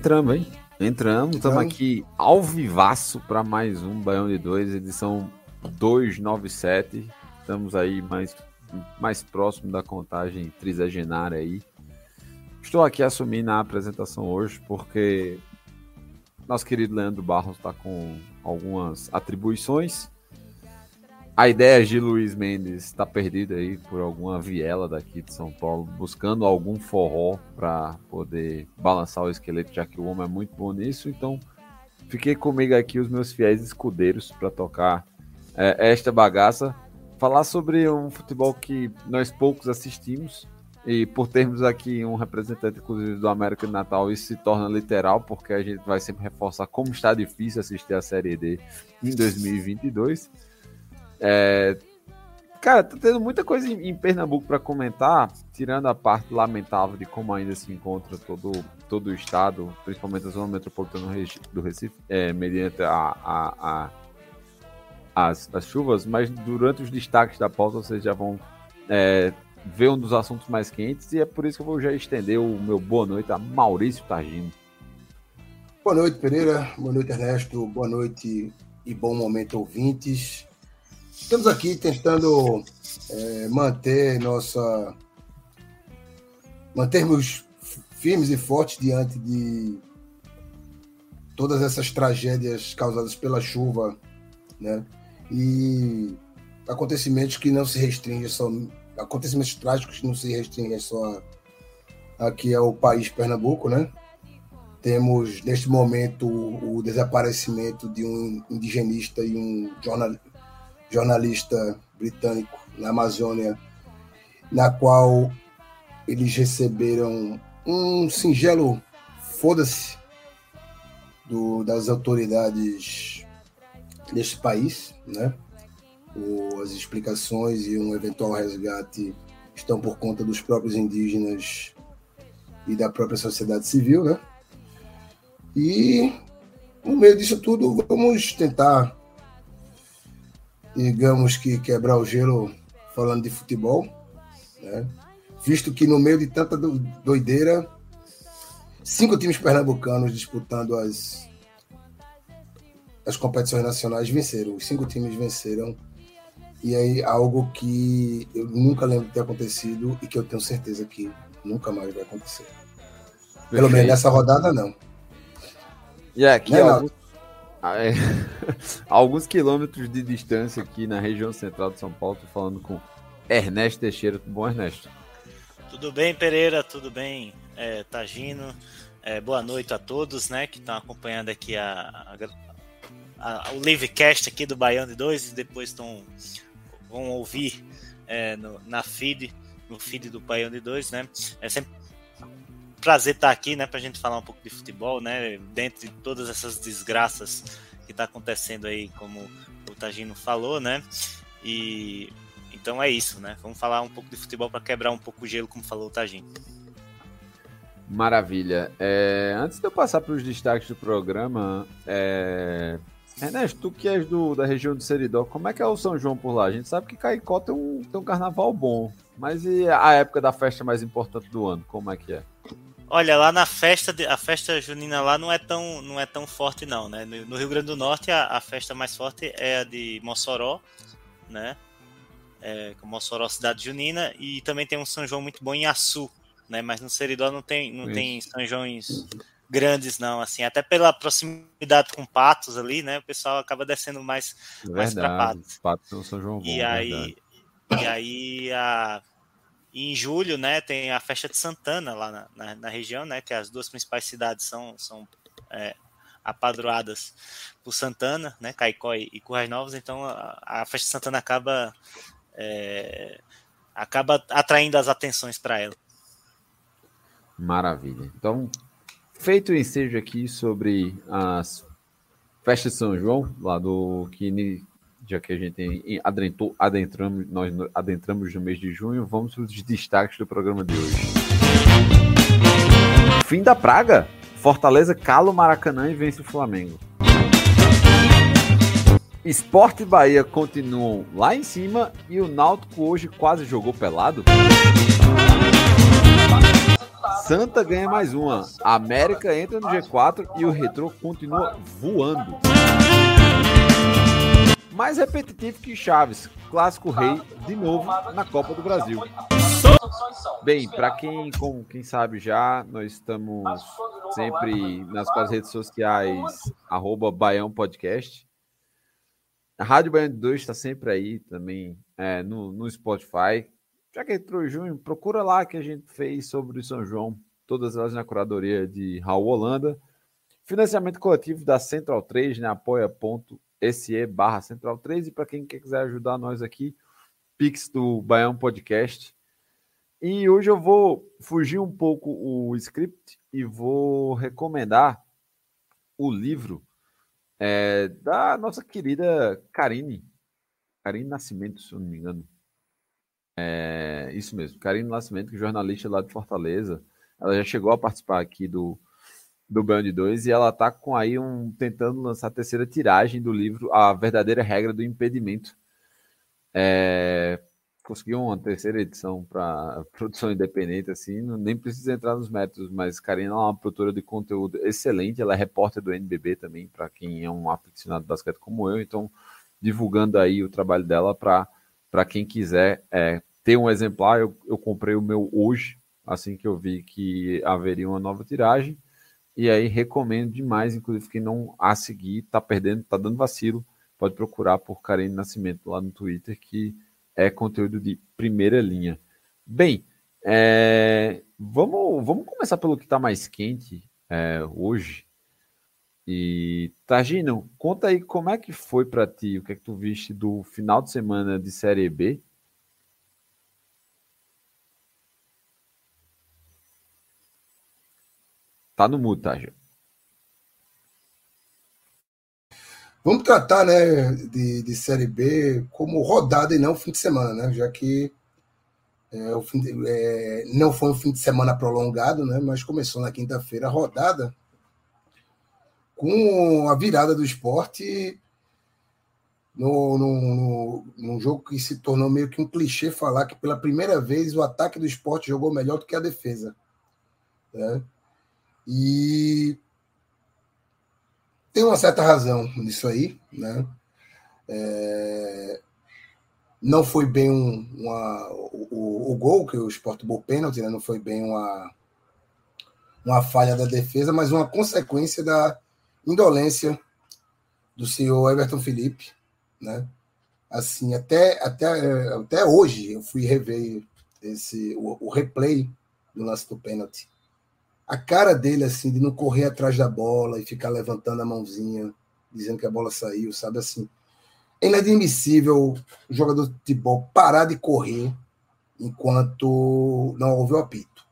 Entramos, hein? Entramos, estamos aqui ao vivaço para mais um Baião de 2, edição 297. Estamos aí mais, mais próximo da contagem trisagenária aí. Estou aqui assumindo a apresentação hoje porque nosso querido Leandro Barros está com algumas atribuições. A ideia de Luiz Mendes está perdida aí por alguma viela daqui de São Paulo, buscando algum forró para poder balançar o esqueleto, já que o homem é muito bom nisso. Então, fiquei comigo aqui os meus fiéis escudeiros para tocar é, esta bagaça, falar sobre um futebol que nós poucos assistimos. E por termos aqui um representante, inclusive, do América de Natal, isso se torna literal, porque a gente vai sempre reforçar como está difícil assistir a Série D em 2022. É, Cara, tá tendo muita coisa em, em Pernambuco para comentar, tirando a parte lamentável de como ainda se encontra todo, todo o estado, principalmente a zona metropolitana do Reci- do Recife, é, mediante a, a- a- as, as chuvas, mas durante os destaques da pauta vocês já vão é, ver um dos assuntos mais quentes, e é por isso que eu vou já estender o meu boa noite a Maurício Targino. Boa noite, Pereira. Boa noite, Ernesto. Boa noite e bom momento, ouvintes. Estamos aqui tentando é, manter nossa. mantermos firmes e fortes diante de todas essas tragédias causadas pela chuva, né? E acontecimentos que não se restringem só. acontecimentos trágicos que não se restringem só aqui ao país Pernambuco, né? Temos, neste momento, o desaparecimento de um indigenista e um jornal- jornalista britânico na Amazônia, na qual eles receberam um singelo foda-se das autoridades deste país, né? O- as explicações e um eventual resgate estão por conta dos próprios indígenas e da própria sociedade civil, né? E no meio disso tudo, vamos tentar, digamos que quebrar o gelo falando de futebol, né? Visto que no meio de tanta do- doideira, cinco times pernambucanos disputando as as competições nacionais venceram. Os cinco times venceram. E aí algo que eu nunca lembro de ter acontecido e que eu tenho certeza que nunca mais vai acontecer. Pelo menos nessa rodada não. E aqui, alguns, Ah, é. alguns quilômetros de distância aqui na região central de São Paulo, tô falando com Ernesto Teixeira. Tudo bom, Ernesto? Tudo bem, Pereira? Tudo bem, é, Tagino? É, boa noite a todos, né, que estão acompanhando aqui a, a- a- o livecast aqui do Baião de 2 e depois estão vão ouvir é, no- na feed, no feed do Baião de 2, né? É sempre prazer estar aqui, né, pra gente falar um pouco de futebol, né, dentro de todas essas desgraças que tá acontecendo aí, como o Tagino falou, né? E então é isso, né? Vamos falar um pouco de futebol para quebrar um pouco o gelo, como falou o Tagino. Maravilha. É, antes de eu passar para os destaques do programa, é, Ernesto, tu que és do, da região do Seridó, como é que é o São João por lá? A gente sabe que Caicó tem um, tem um carnaval bom, mas e a época da festa mais importante do ano, como é que é? Olha, lá na festa, de- a festa junina lá não é tão, não é tão forte não, né? No, no Rio Grande do Norte a, a festa mais forte é a de Mossoró, né? É, Mossoró cidade junina e também tem um São João muito bom em Açu, né? Mas no Seridó não tem, não Isso. tem São Joões grandes, não, assim, até pela proximidade com Patos ali, né? O pessoal acaba descendo mais, mais para Patos. Patos no São João Bom, e aí, e aí a, em julho, né, tem a festa de Santana lá na, na, na região, né? Que as duas principais cidades são, são é, apadroadas por Santana, né? Caicó e, e Currais Novos, então a, a festa de Santana acaba é, acaba atraindo as atenções para ela. Maravilha. Então, feito o ensejo aqui sobre as festas de São João, lá do que já que a gente adentrou, adentramos, nós adentramos no mês de junho, vamos para os destaques do programa de hoje. Fim da praga. Fortaleza cala o Maracanã e vence o Flamengo. Esporte e Bahia continuam lá em cima e o Náutico hoje quase jogou pelado. Santa ganha mais uma. América entra no G4 e o Retrô continua voando. Mais repetitivo que Chaves, clássico rei de novo na Copa do Brasil. Bem, para quem, como quem sabe já, nós estamos sempre nas redes sociais, arroba Baião Podcast. A Rádio de 2 está sempre aí também é, no, no Spotify. Já que entrou em junho, procura lá que a gente fez sobre o São João, todas elas na curadoria de Raul Holanda. Financiamento coletivo da Central 3, né? apoia.se barra Central 3. E para quem quiser ajudar nós aqui, Pix do Baião Podcast. E hoje eu vou fugir um pouco o script e vou recomendar o livro é, da nossa querida Karine. Karine Nascimento, se eu não me engano. É, isso mesmo, Karine Nascimento, que jornalista lá de Fortaleza. Ela já chegou a participar aqui do, do Band 2 e ela está com aí um tentando lançar a terceira tiragem do livro A Verdadeira Regra do Impedimento. É, conseguiu uma terceira edição para produção independente, assim, nem precisa entrar nos métodos, mas Karina é uma produtora de conteúdo excelente, ela é repórter do NBB também, para quem é um aficionado de basquete como eu, então divulgando aí o trabalho dela para quem quiser é, ter um exemplar, eu, eu comprei o meu hoje, assim que eu vi que haveria uma nova tiragem, e aí recomendo demais, inclusive quem não a seguir, tá perdendo, tá dando vacilo, pode procurar por Karine Nascimento lá no Twitter, que é conteúdo de primeira linha. Bem, é, vamos, vamos começar pelo que está mais quente é, hoje. E Tagino, conta aí como é que foi para ti, o que é que tu viste do final de semana de Série B? Tá no mudo, Tagino. Vamos tratar né, de, de Série B como rodada e não fim de semana, né? Já que é, o fim de, é, não foi um fim de semana prolongado, né? Mas começou na quinta-feira a rodada com a virada do esporte no, no, no, jogo que se tornou meio que um clichê falar que pela primeira vez o ataque do esporte jogou melhor do que a defesa. Né? E tem uma certa razão nisso aí, né? É... Não foi bem um, uma, o, o, gol que o Sport Ball pênalti, né? não foi bem uma, uma falha da defesa, mas uma consequência da indolência do senhor Everton Felipe, né? Assim, até, até, até hoje eu fui rever esse, o, o replay do lance do pênalti a cara dele, assim, de não correr atrás da bola e ficar levantando a mãozinha, dizendo que a bola saiu, sabe assim. É inadmissível o jogador de futebol parar de correr enquanto não houve o apito.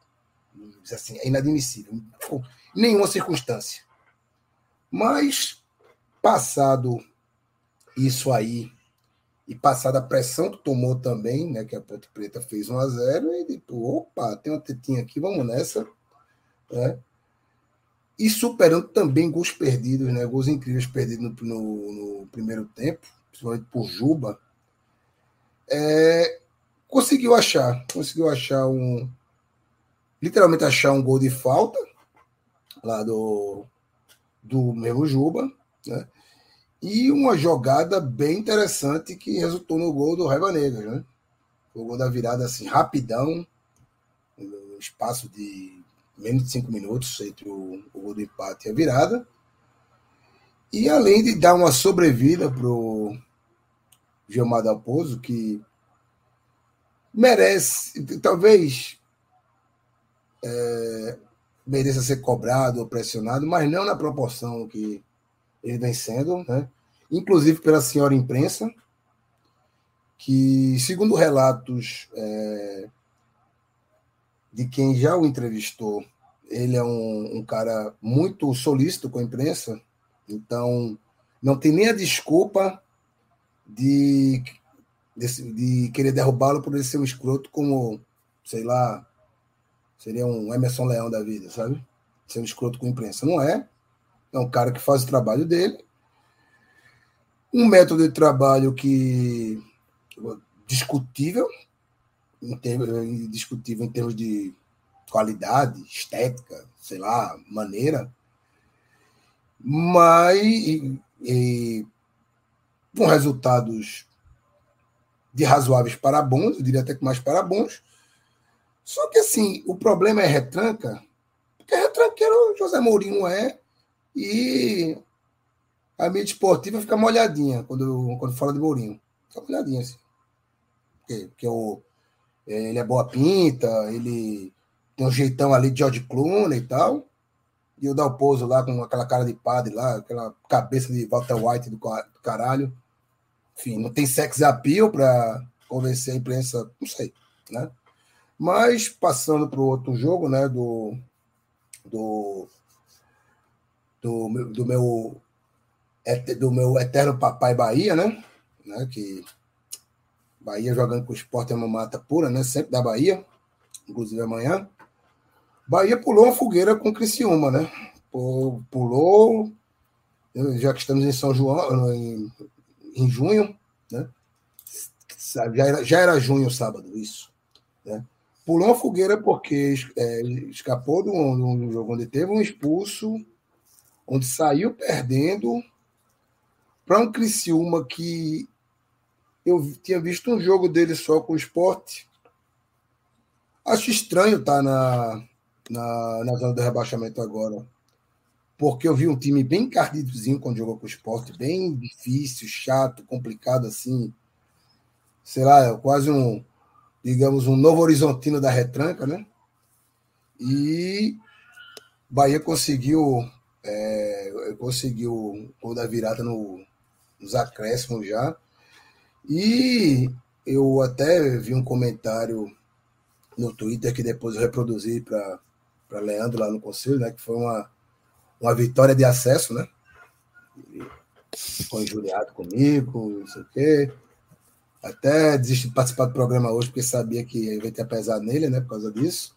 Assim, é inadmissível. Nenhuma circunstância. Mas, passado isso aí, e passada a pressão que tomou também, né, que a Ponte Preta fez 1 a 0 e tipo, opa, tem uma tetinha aqui, vamos nessa né? E superando também gols perdidos, né? Gols incríveis perdidos no, no, no primeiro tempo, principalmente por Juba. É, conseguiu achar, conseguiu achar um. Literalmente achar um gol de falta lá do, do mesmo Juba, né? E uma jogada bem interessante que resultou no gol do Raiva Negra, né? O gol da virada assim, rapidão, no espaço de menos de cinco minutos entre o, o gol do empate e a virada. E além de dar uma sobrevida para o Gilmar Dalpozo, que merece, talvez é, mereça ser cobrado ou pressionado, mas não na proporção que ele vem sendo, né? inclusive pela senhora imprensa, que, segundo relatos é, de quem já o entrevistou, ele é um, um, cara muito solícito com a imprensa, então não tem nem a desculpa de, de, de querer derrubá-lo por ele ser um escroto como, sei lá, seria um Emerson Leão da vida, sabe? Ser um escroto com a imprensa. Não é. É um cara que faz o trabalho dele. Um método de trabalho que discutível, em termos, discutível em termos de qualidade, estética, sei lá, maneira, mas e, e, com resultados de razoáveis para bons, eu diria até que mais para bons. Só que assim, o problema é retranca, porque retranqueiro José Mourinho é, e a mídia esportiva fica molhadinha quando, quando fala de Mourinho. Fica molhadinha assim. Porque, porque o, ele é boa pinta, ele tem um jeitão ali de George Clooney e tal. E o Dalpozo lá com aquela cara de padre lá, aquela cabeça de Walter White do caralho. Enfim, não tem sex appeal para convencer a imprensa, não sei, né? Mas passando para o outro jogo, né, do, do, do, do meu do meu eterno papai Bahia, né, né que Bahia jogando com o Sport é uma mata pura, né? Sempre da Bahia, inclusive amanhã. Bahia pulou uma fogueira com o Criciúma, né? Pulou, já que estamos em São João, em, em junho, né? Já era, já era junho sábado, isso. Né? Pulou uma fogueira porque é, escapou de um, de um jogo onde teve um expulso, onde saiu perdendo para um Criciúma que eu tinha visto um jogo dele só com o esporte. Acho estranho estar tá na, na, na zona do rebaixamento agora. Porque eu vi um time bem encardidozinho quando jogou com o esporte, bem difícil, chato, complicado assim. Sei lá, quase um, digamos, um novo horizontino da retranca, né? E Bahia conseguiu é, conseguiu o da virada no, nos acréscimos já. E eu até vi um comentário no Twitter que depois eu reproduzi para Leandro lá no conselho, né? Que foi uma, uma vitória de acesso, né? Ele ficou injuriado comigo, não sei o quê. Até desisti de participar do programa hoje, porque sabia que ia ter pesado nele, né? Por causa disso.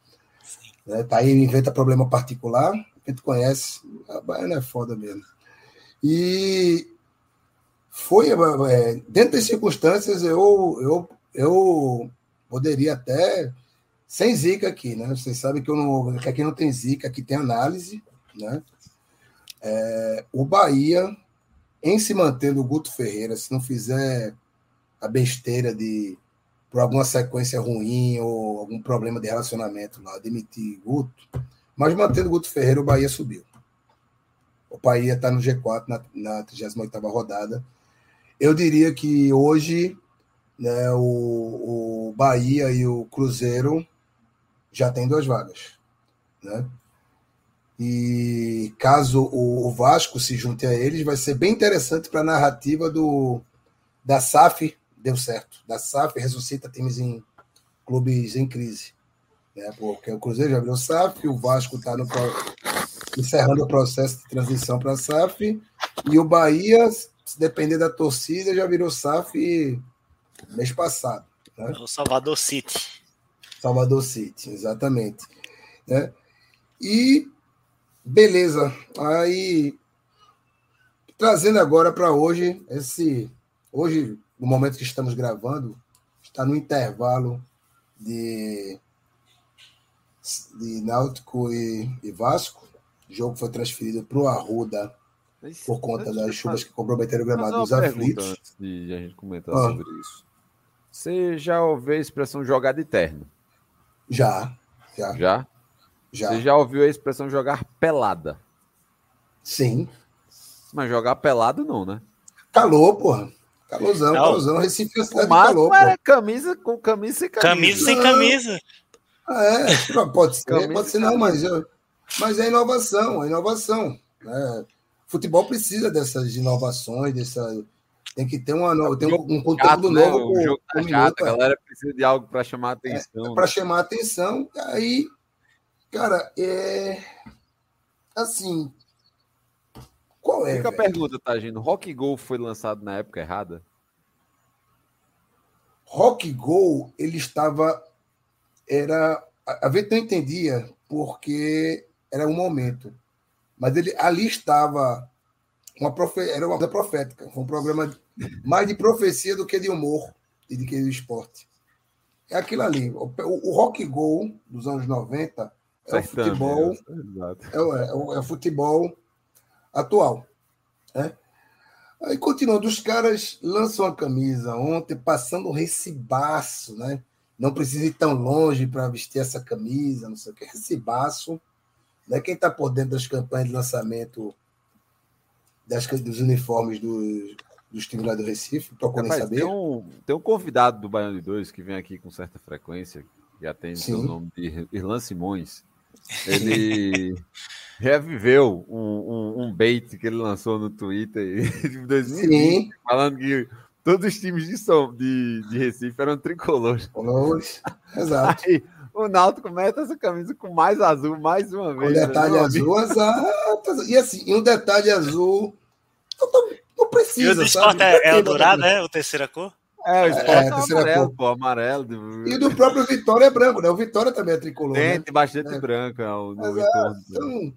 Né, tá aí, inventa problema particular. Quem tu conhece, a Baiana é foda mesmo. E foi é, dentro das circunstâncias eu, eu, eu poderia até sem zica aqui, né? Vocês sabem que, eu não, que aqui não tem zica, aqui tem análise, né? É, o Bahia, em se mantendo o Guto Ferreira, se não fizer a besteira de por alguma sequência ruim ou algum problema de relacionamento lá, demitir Guto, mas mantendo o Guto Ferreira, o Bahia subiu. O Bahia está no G4 na, na 38 rodada eu diria que hoje né, o, o Bahia e o Cruzeiro já têm duas vagas. Né? E caso o Vasco se junte a eles, vai ser bem interessante para a narrativa do, da SAF, deu certo. Da SAF ressuscita times em clubes em crise. Né? Porque o Cruzeiro já virou SAF, o Vasco está encerrando o processo de transição para a SAF, e o Bahia se depender da torcida, já virou SAF mês passado. Né? O Salvador City. Salvador City, exatamente. Né? E beleza. Aí trazendo agora para hoje esse hoje no momento que estamos gravando está no intervalo de de Náutico e, e Vasco. O jogo foi transferido para o Arruda por conta das chuvas que comprometeram o gramado dos aflitos. De a gente comentar ah. sobre isso. Você já ouviu a expressão jogar de terno? Já, já. Já? Já. Você já ouviu a expressão jogar pelada? Sim. Mas jogar pelado não, né? Calor, porra. Calorzão, Não. calorzão. Recife é cidade de calor, era pô. camisa com camisa sem camisa. Camisa sem Não. camisa. Ah, é, pode ser, Camisa pode ser e não, mas, eu- mas é inovação, é inovação. né? Futebol precisa dessas inovações, dessa, tem que ter uma, no- tem um, um conteúdo Chato, né? novo O por- jogo tá chato, a galera precisa de algo para chamar a atenção. né? para chamar a atenção. Aí, cara, é assim, qual é? Fica a pergunta, Tagino. Rock Go foi lançado na época errada? Rock Go, ele estava. Era. A a gente não entendia porque era um momento. Mas ele ali estava. Uma profe, era uma coisa profética. Foi um programa mais de profecia do que de humor e de que de esporte. É aquilo ali. O, o- Rock Go dos anos 90 é o futebol. É, o- é o, é o futebol atual. Né? Aí continuando, os caras lançam a camisa ontem, passando um recibaço, né? Não precisa ir tão longe para vestir essa camisa, não sei o que. Recibaço. Né? Quem está por dentro das campanhas de lançamento das, dos uniformes dos, dos times lá do Recife, procurem Rapaz, saber. tem, um, tem um convidado do Baiano de Dois que vem aqui com certa frequência, que atende Sim. o nome de Irlan Simões. Ele reviveu um, um, um bait que ele lançou no Twitter em 2020, Sim, falando que todos os times de, São, de, de Recife eram tricolores. colores. Exato. Aí o Náutico mete essa camisa com mais azul mais uma Com vez. detalhe né? azul, exato. E assim, e um detalhe azul. Não, não E precisa. o esporte é, é o dourado, botar- é? O terceira cor? É, o esporte É, é, terceira amarelo, cor. pô, amarelo. de- E do próprio Vitória é branco, né? O Vitória também é tricolor. Tem, Né? tem bastante É. branca no Exato. entorno. Então,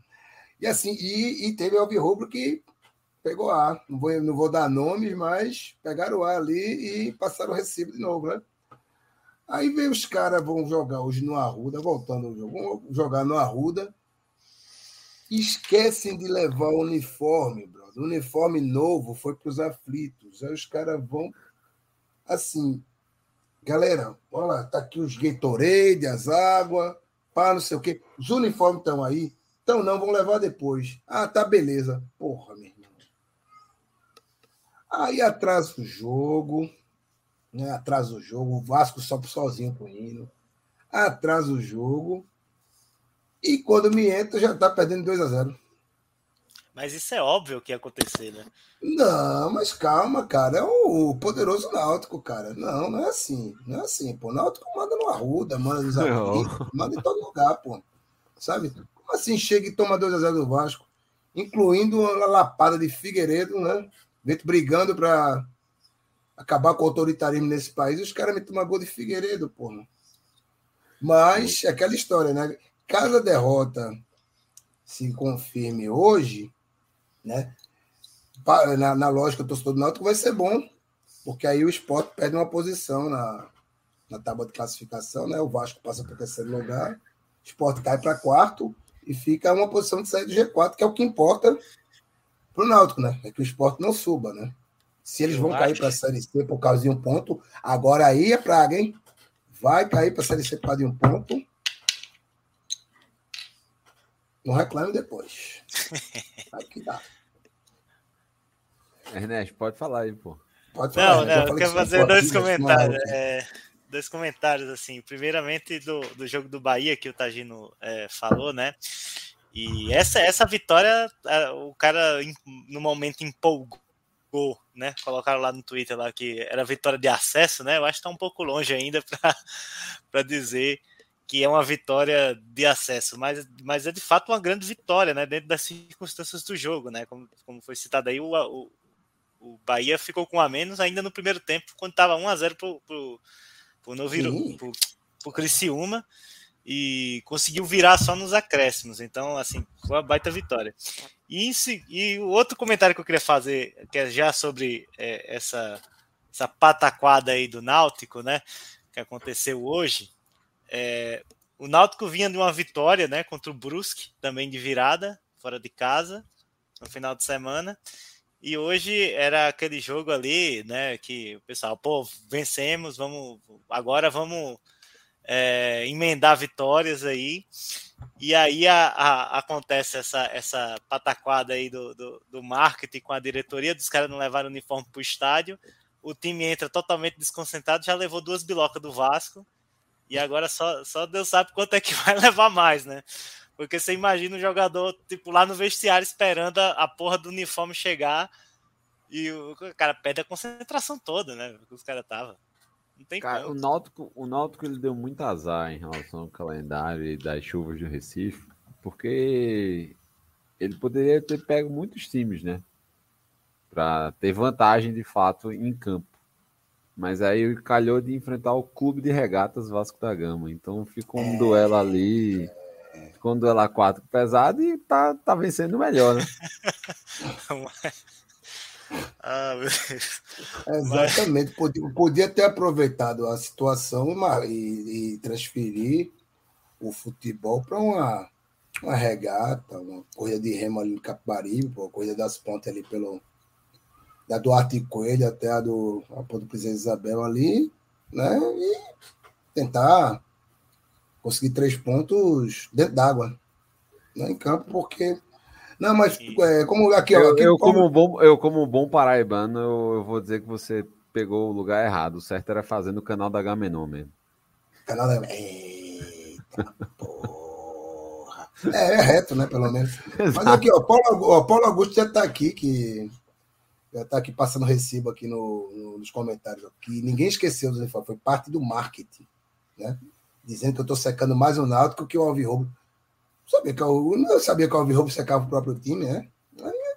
e assim, e, e teve o Alvirrubro que pegou A. Não vou, não vou dar nomes, mas pegaram A ali e passaram o recibo de novo, né? Aí vem os caras, vão jogar hoje no Arruda, voltando ao jogo, vão jogar no Arruda. Esquecem de levar o uniforme, brother. O uniforme novo foi para os aflitos. Aí os caras vão assim. Galera, olha lá, tá aqui os Gatorade, as águas, pá, não sei o quê. Os uniformes estão aí? Então não, vão levar depois. Ah, tá, beleza. Porra, meu irmão. Aí atrasa o jogo, né? Atrasa o jogo, o Vasco sobe sozinho com o hino. Atrasa o jogo. E quando me entra, já tá perdendo 2 a 0 Mas isso é óbvio que ia acontecer, né? Não, mas calma, cara. É o poderoso Náutico, cara. Não, não é assim. Não é assim, pô. O Náutico manda no Arruda, manda nos Não. aflitos, manda em todo lugar, pô. Sabe? Como assim chega e toma 2x0 do Vasco? Incluindo uma lapada de Figueiredo, né? Vento brigando pra acabar com o autoritarismo nesse país. Os caras me tomam gol de Figueiredo, porra. Mas é aquela história, né? Caso a derrota se confirme hoje, né? na, na lógica do torcedor do Náutico vai ser bom, porque aí o esporte perde uma posição na, na tábua de classificação, né? O Vasco passa para o terceiro lugar, o esporte cai para quarto e fica uma posição de sair do G4, que é o que importa para o Náutico, né? É que o esporte não suba, né? Se eles Eu vão cair para a Série C por causa de um ponto, agora aí é praga, hein? Vai cair para a Série C por causa de um ponto. Não reclame depois. Vai que dá. Ernesto, pode falar aí, pô. Pode falar. Não, né? Não, eu falei quero fazer dois comentários. é, dois comentários, assim. Primeiramente, do, do jogo do Bahia, que o Tagino é, falou, né? E essa, essa vitória, o cara, no momento, empolgou, né? Colocaram lá no Twitter lá que era vitória de acesso, né? Eu acho que tá um pouco longe ainda para dizer que é uma vitória de acesso, mas, mas é de fato uma grande vitória, né? Dentro das circunstâncias do jogo, né? Como, como foi citado aí, o, o, o Bahia ficou com um a menos ainda no primeiro tempo, quando estava 1x0 pro, pro, pro, Noviro, pro, pro Criciúma e conseguiu virar só nos acréscimos. Então, assim, foi uma baita vitória. E, e o outro comentário que eu queria fazer, que é já sobre é, essa, essa pataquada aí do Náutico, né? Que aconteceu hoje. É, o Náutico vinha de uma vitória, né? Contra o Brusque, também de virada, fora de casa, no final de semana. E hoje era aquele jogo ali, né? Que o pessoal, pô, vencemos, vamos. Agora vamos é, emendar vitórias aí. E aí a, a, acontece essa, essa pataquada aí do, do, do marketing com a diretoria, dos caras não levaram o uniforme para o estádio. O time entra totalmente desconcentrado, já levou duas bilocas do Vasco. E agora só, só Deus sabe quanto é que vai levar mais, né? Porque você imagina o jogador, tipo, lá no vestiário esperando a, a porra do uniforme chegar e o cara perde a concentração toda, né? Que os caras tava. Não tem cara, o Náutico, o Náutico ele deu muito azar em relação ao calendário e das chuvas do Recife, porque ele poderia ter pego muitos times, né? Para ter vantagem de fato em campo. Mas aí calhou de enfrentar o Clube de Regatas Vasco da Gama. Então ficou um duelo ali com um duelo a quatro pesado e tá, tá vencendo melhor, né? ah. Exatamente. Podia, podia ter aproveitado a situação e, e transferir o futebol para uma, uma regata, uma coisa de remo ali no Capibaribe, uma coisa das pontas ali pelo. Da Duarte Coelho até a do, a do Presidente Isabel ali, né? E tentar conseguir três pontos dentro d'água, né, em campo, porque. Não, mas é, como aqui, eu, aqui, eu, como... bom, eu, como bom paraibano, eu, eu, vou dizer que você pegou o lugar errado. O certo era fazer no canal da Gamenon mesmo. Canal da. Eita, porra. É, é reto, né? Pelo menos. Mas aqui, ó, Paulo, ó, Paulo Augusto já está aqui, que já está aqui passando recibo aqui no, no, nos comentários, ó, que ninguém esqueceu do foi parte do marketing, né? dizendo que eu estou secando mais o Náutico que o Alvirrobo. Sabia que eu não sabia que o Alvirrobo secava o próprio time, né? Aí,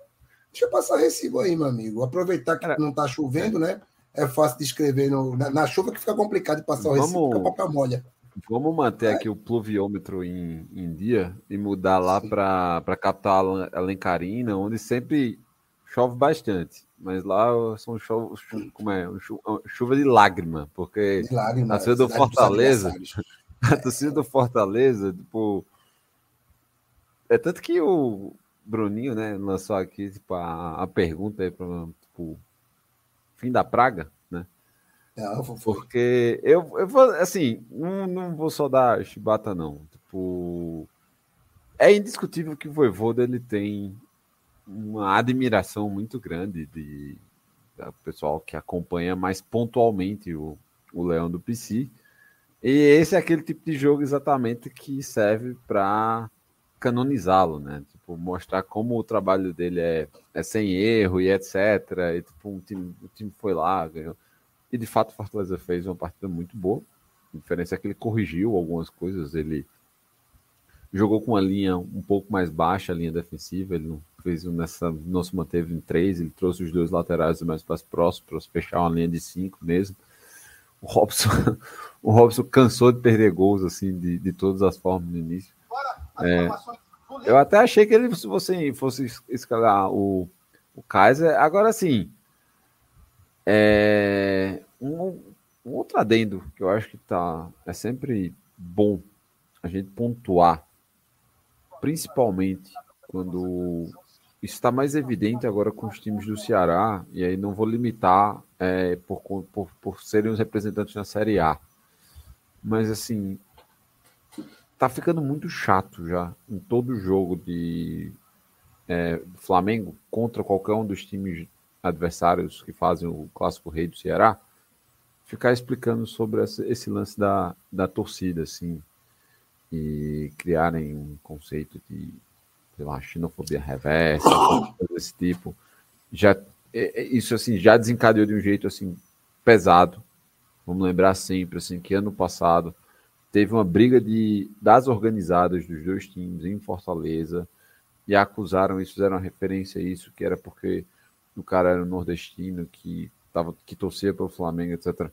deixa eu passar recibo aí, meu amigo. Aproveitar que não está chovendo, né? É fácil de escrever no, na, na, chuva que fica complicado de passar o vamos, recibo, porque a papel molha. Vamos manter é. aqui o pluviômetro em, em dia e mudar lá para a capital alencarina, onde sempre chove bastante. Mas lá são chuva, como é, chuva de lágrima, porque de lágrima, a cidade do Fortaleza, a torcida do Fortaleza, tipo, é tanto que o Bruninho, né, lançou aqui tipo, a, a pergunta aí para tipo, fim da praga, né? Não, porque eu, eu vou, assim, não, não vou só dar chibata, não. Tipo, é indiscutível que o Voivoda ele tem uma admiração muito grande de, de pessoal que acompanha mais pontualmente o, o Leão do PC. E esse é aquele tipo de jogo exatamente que serve para canonizá-lo, né? Tipo, mostrar como o trabalho dele é, é sem erro e etc. E tipo, um time, o time foi lá, ganhou. E de fato o Fortaleza fez uma partida muito boa. A diferença é que ele corrigiu algumas coisas, ele jogou com uma linha um pouco mais baixa, a linha defensiva, ele não fez nessa, não se manteve em três, ele trouxe os dois laterais mais para próximos para fechar uma linha de cinco mesmo. O Robson, o Robson cansou de perder gols assim de, de todas as formas no início. É, eu até achei que ele se você fosse escalar o, o Kaiser. Agora sim, é, um, um outro adendo que eu acho que tá é sempre bom a gente pontuar, principalmente quando isso está mais evidente agora com os times do Ceará, e aí não vou limitar é, por, por, por serem os representantes na Série A. Mas assim, tá ficando muito chato já em todo jogo de é, Flamengo contra qualquer um dos times adversários que fazem o clássico rei do Ceará, ficar explicando sobre esse, esse lance da, da torcida, assim, e criarem um conceito de sei lá, xenofobia reversa, desse tipo. Já, é, é, isso assim, já desencadeou de um jeito assim pesado. Vamos lembrar sempre assim que ano passado teve uma briga de das organizadas dos dois times em Fortaleza e acusaram isso, fizeram referência a isso, que era porque o cara era um nordestino que tava que torcia pelo Flamengo, etc.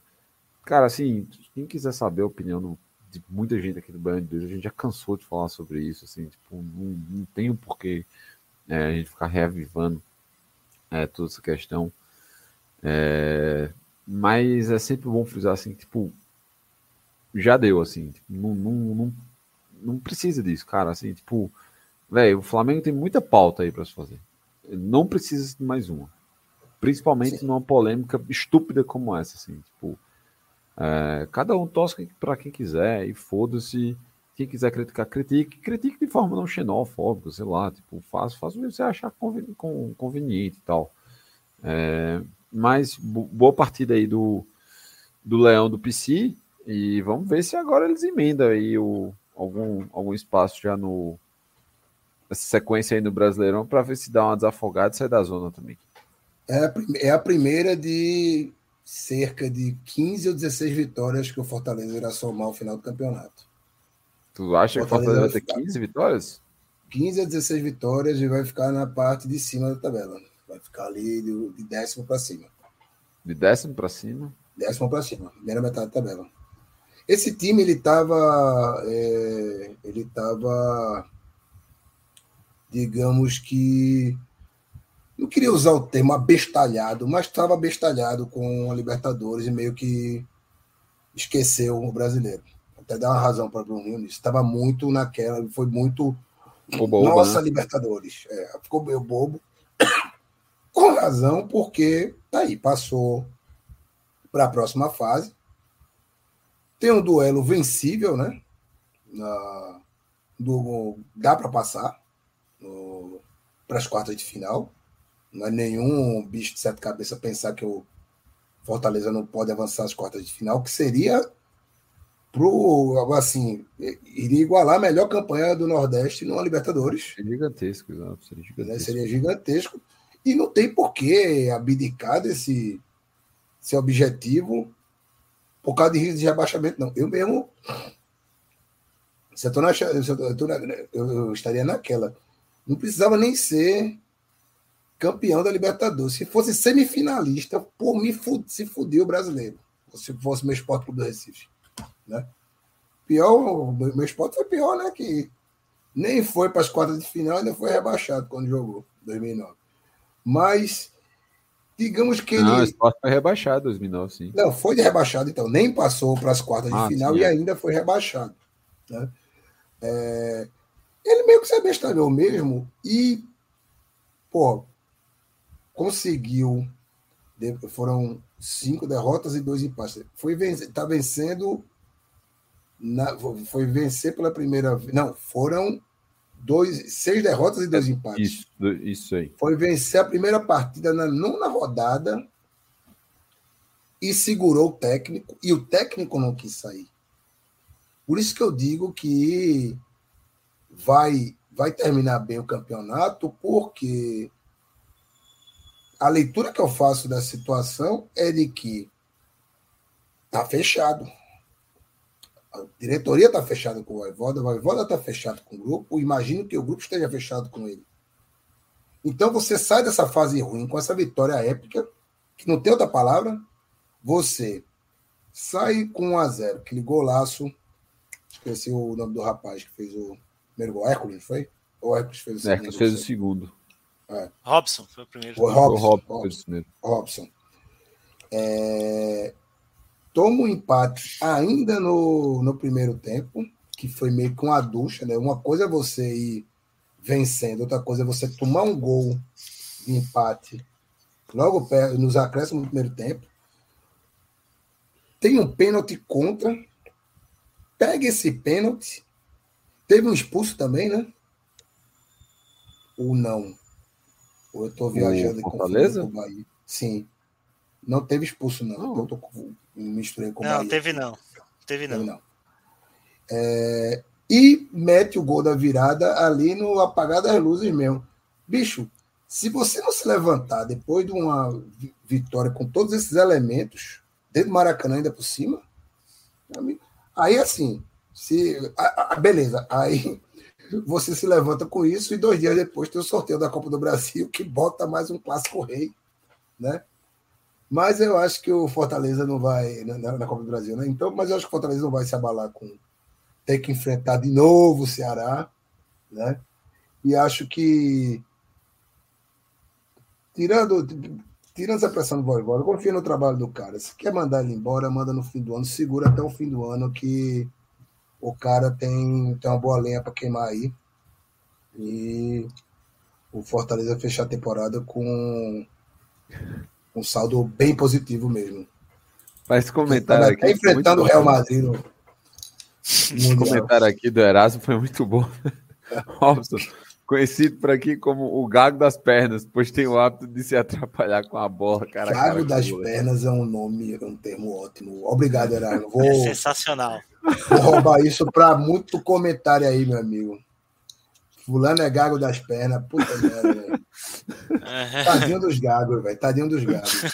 Cara, assim, quem quiser saber a opinião do de muita gente aqui do Baiano de Deus, a gente já cansou de falar sobre isso, assim, tipo, não, não tem o porquê é, a gente ficar reavivando é, toda essa questão. É, mas é sempre bom frisar assim, tipo, já deu, assim, tipo, não, não, não, não precisa disso, cara, assim, tipo, velho, o Flamengo tem muita pauta aí para se fazer. Não precisa de mais uma. Principalmente Sim. numa polêmica estúpida como essa, assim, tipo, É, cada um torce para quem quiser e foda-se. Quem quiser criticar, critique. Critique de forma não xenofóbica, sei lá. Tipo, faz, faz o que você achar conven, conveniente e tal. É, mas boa partida aí do, do Leão do PC. E vamos ver se agora eles emendam aí o, algum, algum espaço já no. Essa sequência aí no Brasileirão para ver se dá uma desafogada e sai da zona também. É a, é a primeira de cerca de 15 ou 16 vitórias que o Fortaleza irá somar ao final do campeonato. Tu acha que o Fortaleza vai ter 15 vitórias? 15 a 16 vitórias e vai ficar na parte de cima da tabela. Vai ficar ali de décimo para cima. De décimo para cima? Décimo para cima, primeira metade da tabela. Esse time ele estava, é, ele estava, digamos que não queria usar o termo abestalhado, mas estava abestalhado com a Libertadores e meio que esqueceu o brasileiro. Até dar uma razão para o Bruninho nisso. Estava muito naquela, foi muito. Nossa, né? Libertadores. É, ficou meio bobo. com razão, porque tá aí, passou para a próxima fase. Tem um duelo vencível, né? Na, do, dá para passar para as quartas de final. Não é nenhum bicho de sete cabeças pensar que o Fortaleza não pode avançar às quartas de final, que seria pro assim, iria igualar a melhor campanha do Nordeste numa Libertadores. É gigantesco, exato. Seria Né? gigantesco. Seria gigantesco. E não tem por que abdicar desse, desse objetivo por causa de risco de rebaixamento, não. Eu mesmo. Se eu, tô na, se eu, tô- na- eu- estaria naquela. Não precisava nem ser campeão da Libertadores. Se fosse semifinalista, por mim se fudia o brasileiro. Se fosse meu esporte clube do Recife. Né? Pior, meu esporte foi pior, né? Que nem foi para as quartas de final, ainda foi rebaixado quando jogou, 2009. Mas, digamos que ele. Não, o Sport foi rebaixado em 2009, sim. Não, foi de rebaixado, então. Nem passou para as quartas de Ah, final sim, e é. ainda foi rebaixado. né? É, ele meio que se abestalhou mesmo e, pô, conseguiu. de- Foram cinco derrotas e dois empates. Foi vencer, tá vencendo. na- foi vencer pela primeira vez. Não, foram dois, seis derrotas e dois empates Isso, isso aí. foi vencer a primeira partida na nona rodada e segurou o técnico, e o técnico não quis sair. Por isso que eu digo que vai, vai terminar bem o campeonato, porque a leitura que eu faço da situação é de que tá fechado. A diretoria está fechada com o Voivoda, o Voivoda está fechado com o grupo, imagino que o grupo esteja fechado com ele. Então você sai dessa fase ruim com essa vitória épica, que não tem outra palavra. Você sai com 1 a 0 aquele golaço. Esqueci o nome do rapaz que fez o primeiro gol. Hércules, não foi? Ou Hércules fez o segundo? Hércules fez o segundo. Robson foi o primeiro. O O Robson. Robson Robson. o primeiro. Robson. É, Toma um empate ainda no, no primeiro tempo, que foi meio que uma ducha, né? Uma coisa é você ir vencendo, outra coisa é você tomar um gol de empate logo perto, nos acréscimos do primeiro tempo. Tem um pênalti contra. Pega esse pênalti. Teve um expulso também, né? Ou não? Ou eu tô viajando e Fortaleza? Bahia. Sim. Não teve expulso, não. Não. Eu tô misturei com Não, Bahia. teve não. Teve Teve não. não. É, e mete o gol da virada ali no apagar das luzes mesmo. Bicho, se você não se levantar depois de uma vi- vitória com todos esses elementos, dentro do Maracanã ainda por cima, aí assim, se, a- a- beleza, aí você se levanta com isso e dois dias depois tem o sorteio da Copa do Brasil que bota mais um clássico rei, né? Mas eu acho que o Fortaleza não vai na, na- Copa do Brasil, né? Então, mas eu acho que o Fortaleza não vai se abalar com ter que enfrentar de novo o Ceará, né? E acho que tirando tirando essa pressão do Voivoda, eu confio no trabalho do cara. Se quer mandar ele embora, manda no fim do ano, segura até o fim do ano que o cara tem, tem uma boa lenha para queimar aí. E o Fortaleza fechar a temporada com um saldo bem positivo mesmo. Mas esse comentário aqui. Tá enfrentando o Real Madrid no. Esse comentário aqui do Erasmo foi muito bom. Robson, conhecido por aqui como o gago das pernas, pois tem o hábito de se atrapalhar com a bola, cara. cara Gago com das goleiro. pernas é um nome, é um termo ótimo. Obrigado, Erasmo. É Vou, sensacional. vou roubar isso para muito comentário aí, meu amigo. Fulano é gago das pernas. Puta merda, velho. Tadinho dos gagos, velho. Tadinho dos gagos.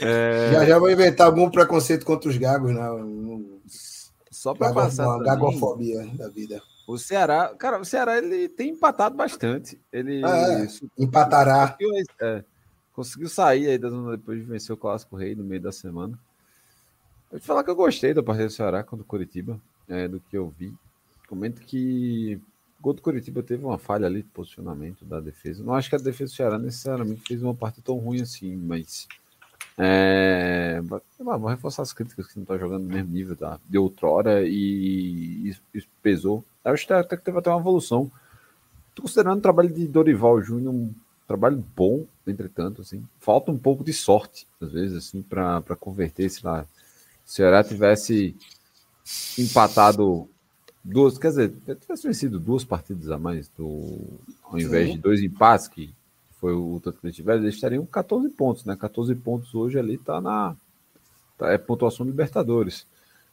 É, Já já vou inventar algum preconceito contra os gagos, não. só para Gago, passar uma também, gagofobia da vida. o Ceará, cara, o Ceará ele tem empatado bastante. Ele É, Empatará. conseguiu, é, conseguiu sair aí da zona depois de vencer o Clássico Rei no meio da semana. Eu te falar que eu gostei da partida do Ceará contra o Curitiba, é, do que eu vi. Comento que gol do Curitiba teve uma falha ali de posicionamento da defesa. Não acho que a defesa do Ceará necessariamente fez uma partida tão ruim assim, mas é, vou reforçar as críticas que não está jogando no mesmo nível da, de outrora e isso, isso pesou. Eu acho que até que teve até uma evolução. Tô considerando o trabalho de Dorival Júnior um trabalho bom, entretanto, assim. Falta um pouco de sorte, às vezes, assim, para converter, sei lá. Se o Ceará tivesse empatado duas, quer dizer, tivesse vencido duas partidas a mais, do, ao invés Sim. de dois empates, que foi o tanto que eles tiveram, eles estariam com 14 pontos, né? 14 pontos hoje ali tá na. tá- é pontuação Libertadores.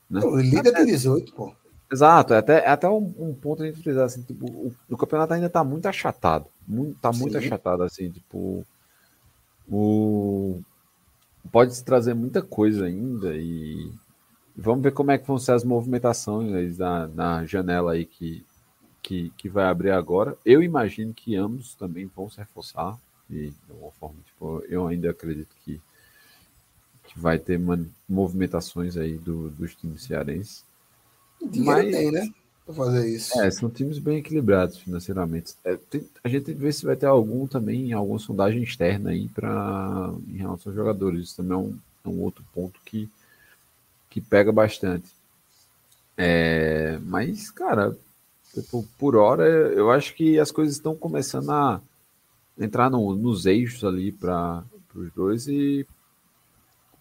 Né? O líder tem 18, pô. Exato, é até, é até um, um ponto a gente frisar, assim, tipo, o, o campeonato ainda tá muito achatado, muito, tá muito Sim. achatado, assim, tipo, o, pode se trazer muita coisa ainda e vamos ver como é que vão ser as movimentações na, na janela aí que, que, que vai abrir agora. Eu imagino que ambos também vão se reforçar e de alguma forma, tipo, eu ainda acredito que, que vai ter man- movimentações aí do, dos times cearenses. Dinheiro Mas- tem, né? Pra fazer isso. É, são times bem equilibrados financeiramente. É, tem- a gente tem que ver se vai ter algum também, alguma sondagem externa aí para em relação aos jogadores. Isso também é um, é um outro ponto que, que pega bastante. É, mas, cara, tipo, por hora, eu acho que as coisas estão começando a entrar no- nos eixos ali para os dois e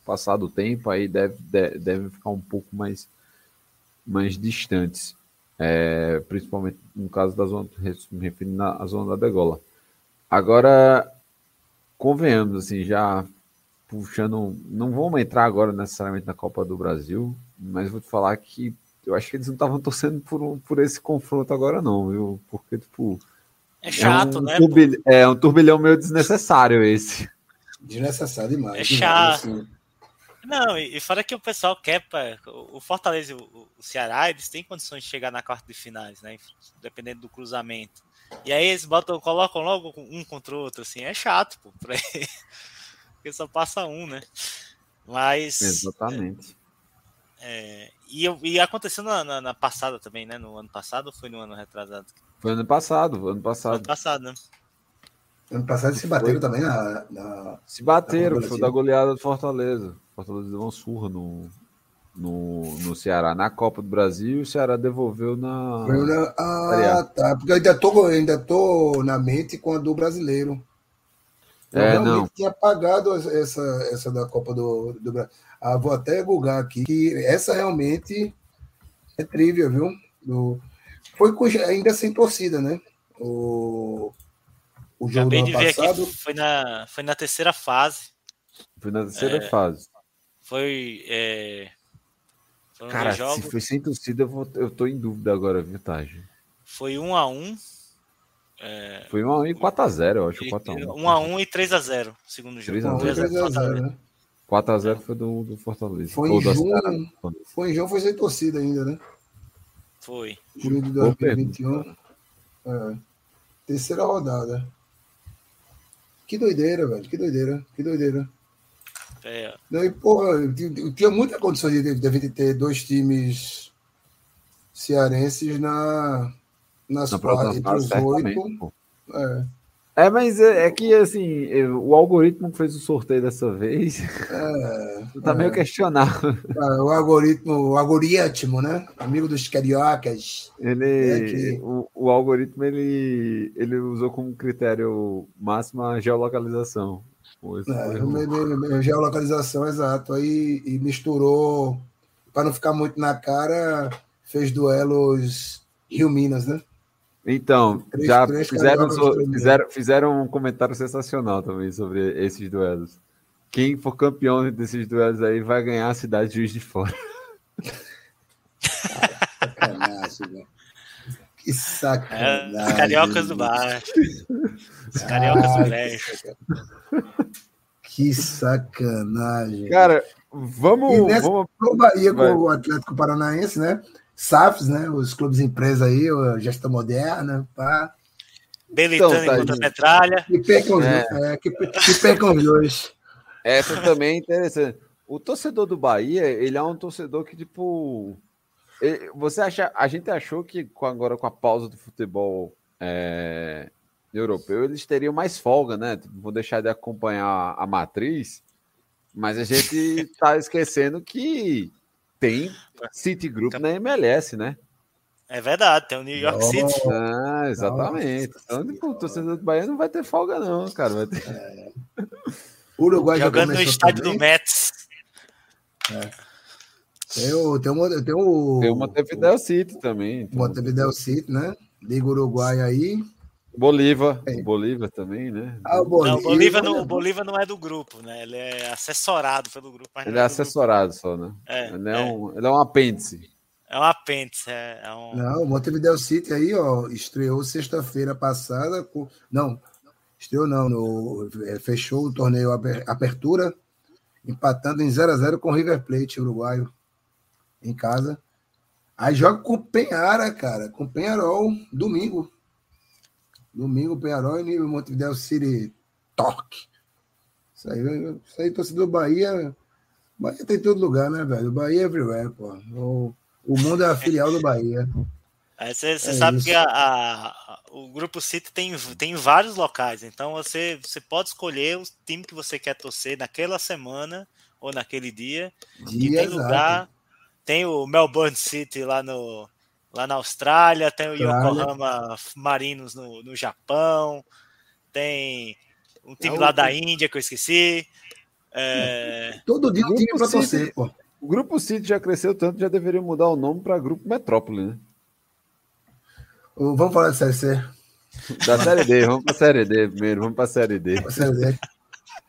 passado o tempo aí deve, de- devem ficar um pouco mais, mais distantes. É, principalmente no caso da zona, me referindo à zona da degola. Agora, convenhamos, assim, já puxando, não vamos entrar agora necessariamente na Copa do Brasil, mas vou te falar que eu acho que eles não estavam torcendo por, um- por esse confronto agora, não, viu? Porque, tipo, É chato, é um, né? turbil- é um turbilhão meio desnecessário esse. Desnecessário demais. É demais, chato. assim. Não, e, e fora que o pessoal quer, pá, o o Fortaleza e o, o Ceará, eles têm condições de chegar na quarta de finais, né? Dependendo do cruzamento. E aí eles botam, colocam logo um contra o outro, assim, é chato, pô, pra ele. Porque só passa um, né? Mas. Exatamente. é, e, eu- e aconteceu na, na- na passada também, né? No ano passado ou foi no ano retrasado? Foi ano passado, ano No ano passado. passado, né? Ano passado se bateram também na, na- Se bateram, foi da goleada do Fortaleza. Fortaleza deu uma surra no, no, no Ceará na Copa do Brasil e o Ceará devolveu na. Foi Ah, tá. Porque eu ainda tô, ainda tô na mente com a do brasileiro. Eu É, realmente não. tinha apagado essa, essa da Copa do, do Brasil. Ah, vou até googar aqui, que essa realmente é trivia, viu? Do- foi com- ainda sem torcida, né? O, o jogo do Acabei ano de ver passado. aqui, foi na, foi na terceira fase. Foi na terceira fase. Foi. É, Cara, se foi sem torcida, eu, vou, eu tô em dúvida agora, viu, Taj? Foi 1 a 1 Foi 1x1 e 4x0, eu acho. 4x1. 1 a 1 e 3 a 0 segundo jogo. 3 a 0. 3 a 0, 3x0. né? 4x0 foi do, do Fortaleza. Foi em junho. Ceará. Foi em João, foi sem torcida ainda, né? Foi. Junho de Boa 2021. É. Terceira rodada. Que doideira, velho. Que doideira. Que doideira. É, Não, e, porra, tinha muita condição de, de, de ter dois times cearenses na, nas Na quatro, entre os oito. É, É, mas é, é que assim, o algoritmo que fez o sorteio dessa vez é, tá meio questionável. é, o algoritmo, o algoritmo, né? Amigo dos cariocas. Ele, É que- o, o algoritmo ele, ele usou como critério máximo a geolocalização. É, geolocalização, exato. Aí e misturou, para não ficar muito na cara, fez duelos Rio-Minas, né? Então, Três- já três fizeram, fizeram, fizeram um comentário sensacional também sobre esses duelos. Quem for campeão desses duelos aí vai ganhar a cidade de Juiz de Fora. Sacanagem, velho. Que É, sacanagem. os cariocas do baixo. Os cariocas do leste. Que sacanagem. Cara, vamos. E nessa- vamos o Bahia Vai. com o Atlético Paranaense, né? SAFs, né? Os clubes empresa aí, a gestão moderna, pá. Belitani Então, contra a. Petralha. Que percam os É. dois. É, que, que percam os dois. Essa também é interessante. O torcedor do Bahia, ele é um torcedor que, tipo. ele- Você acha. A gente achou que agora com a pausa do futebol é, europeu, eles teriam mais folga, né? Tipo, Vou deixar de acompanhar a matriz, mas a gente tá esquecendo que tem City Group na MLS, né? É verdade, tem o New York. City. Ah, exatamente. Então, tipo, o torcedor do Bahia não vai ter folga, não, cara. Vai ter... O Uruguai Jogando no estádio também. do Mets. Tem o, tem o, tem o, Tem o Montevideo City também. então. Montevideo City, né? Liga Uruguai aí. Bolívar, É. Bolívar também, né? Ah, o Não, Bolívar. o Bolívar, não, o Bolívar não é do grupo, né? Ele é assessorado pelo grupo. Mas Ele não é do grupo. assessorado só, né? É, ele, é é. Um, ele é um apêndice. É um apêndice. É, é um... Não, o Montevideo City aí, ó, estreou sexta-feira passada. Com... Não, estreou não. No... é, Fechou o torneio Apertura, empatando em 0x0 com o River Plate uruguaio em casa. Aí joga com o Penhara, cara, com o Penharol, domingo. Domingo, Penharol e Montevideo City Torque. Isso aí, isso aí torcedor do Bahia. Bahia tem em todo lugar, né, velho? Bahia é everywhere, pô. O, o mundo é a filial do Bahia. Você, você É sabe isso. que a- a- o Grupo City tem, tem vários locais, então você, você pode escolher o time que você quer torcer naquela semana ou naquele dia. E Dia tem exato. lugar, tem o Melbourne City lá, no, lá na Austrália, tem o. Yokohama Marinos no, no Japão, tem um time É lá da Índia que eu esqueci. É, Todo dia pra City. torcer, pô. O Grupo City já cresceu tanto, já deveria mudar o nome para Grupo Metrópole, né? Vamos falar de Série C. Da Série D, vamos para Série D primeiro, vamos para Série D. Pra Série D.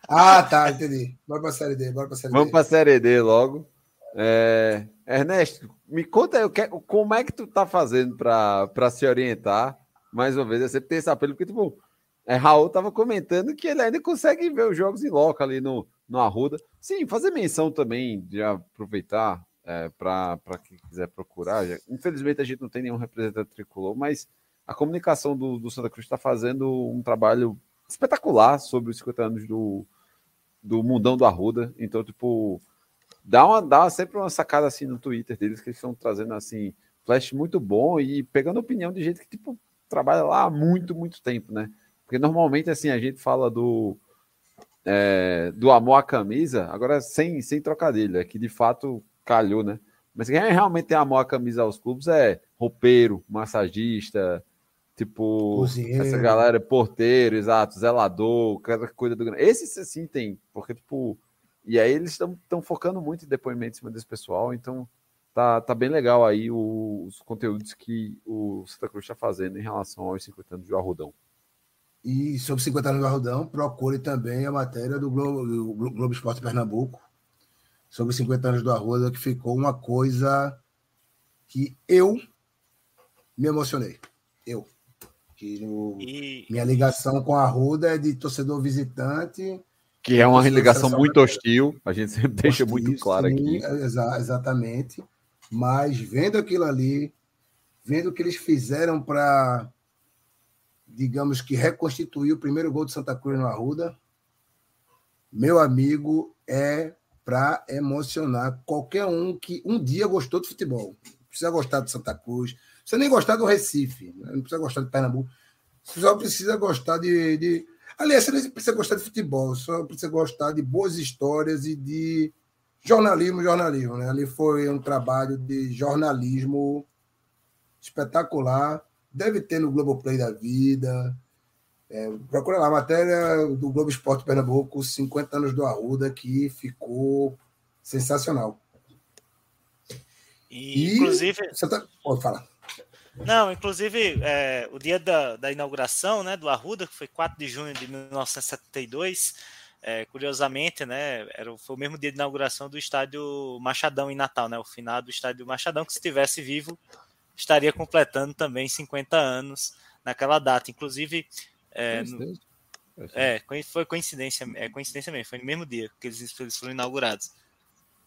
Ah, tá, entendi. Bora pra Série D, bora pra Série Vamos D. para Série D logo. É, Ernesto, me conta aí, que- como é que tu tá fazendo para se orientar? Mais uma vez, eu sempre tenho esse apelo, porque, tipo, é, Raul tava comentando que ele ainda consegue ver os jogos em loco ali no, no Arruda. Sim, fazer menção também, de aproveitar é, para quem quiser procurar. Já- Infelizmente, a gente não tem nenhum representante tricolor, mas a comunicação do, do Santa Cruz está fazendo um trabalho espetacular sobre os 50 anos do, do Mundão do Arruda. Então, tipo, dá, uma, dá sempre uma sacada assim no Twitter deles, que eles estão trazendo assim, flash muito bom e pegando opinião de gente que, tipo, trabalha lá há muito, muito tempo, né? Porque normalmente, assim, a gente fala do, é, do amor à camisa, agora sem, sem trocadilho, é que de fato calhou, né? Mas quem realmente tem amor à camisa aos clubes é roupeiro, massagista, tipo, Cozinheiro. essa galera, porteiro, exato, zelador, cara que cuida do. Esses assim tem, porque, tipo, e aí eles estão focando muito em depoimento em cima desse pessoal, então tá, tá bem legal aí o- os conteúdos que o Santa Cruz está fazendo em relação aos 50 anos de Arrudão. E sobre 50 anos do Arrudão, procure também a matéria do Globo, do Glo- Globo Esporte Pernambuco sobre os 50 anos do Arruda, que ficou uma coisa que eu me emocionei. Eu. Que o- e, minha ligação com a Arruda é de torcedor visitante. Que é uma ligação muito brasileira. hostil, a gente sempre deixa muito claro aqui. exa- exatamente. Mas vendo aquilo ali, vendo o que eles fizeram para, digamos que, reconstituir o primeiro gol de Santa Cruz no Arruda, meu amigo, é para emocionar qualquer um que um dia gostou de futebol. Não precisa gostar de Santa Cruz, não precisa nem gostar do Recife, né? não precisa gostar de Pernambuco, só precisa gostar de, de... Aliás, você não precisa gostar de futebol, só precisa gostar de boas histórias e de jornalismo, jornalismo. Né? Ali foi um trabalho de jornalismo espetacular. Deve ter no Globoplay da vida. É, procura lá a matéria do Globo Esporte Pernambuco, 50 anos do Arruda, que ficou sensacional. E, inclusive. Você tá... Pode falar. Não, inclusive, é, o dia da, da inauguração né, do Arruda, que foi 4 de junho de 1972, é, curiosamente, né, era, foi o mesmo dia de inauguração do estádio Machadão em Natal, né, o final do estádio Machadão, que se estivesse vivo, estaria completando também 50 anos naquela data. Inclusive, é, no, é foi coincidência, é coincidência mesmo, foi no mesmo dia que eles, eles foram inaugurados.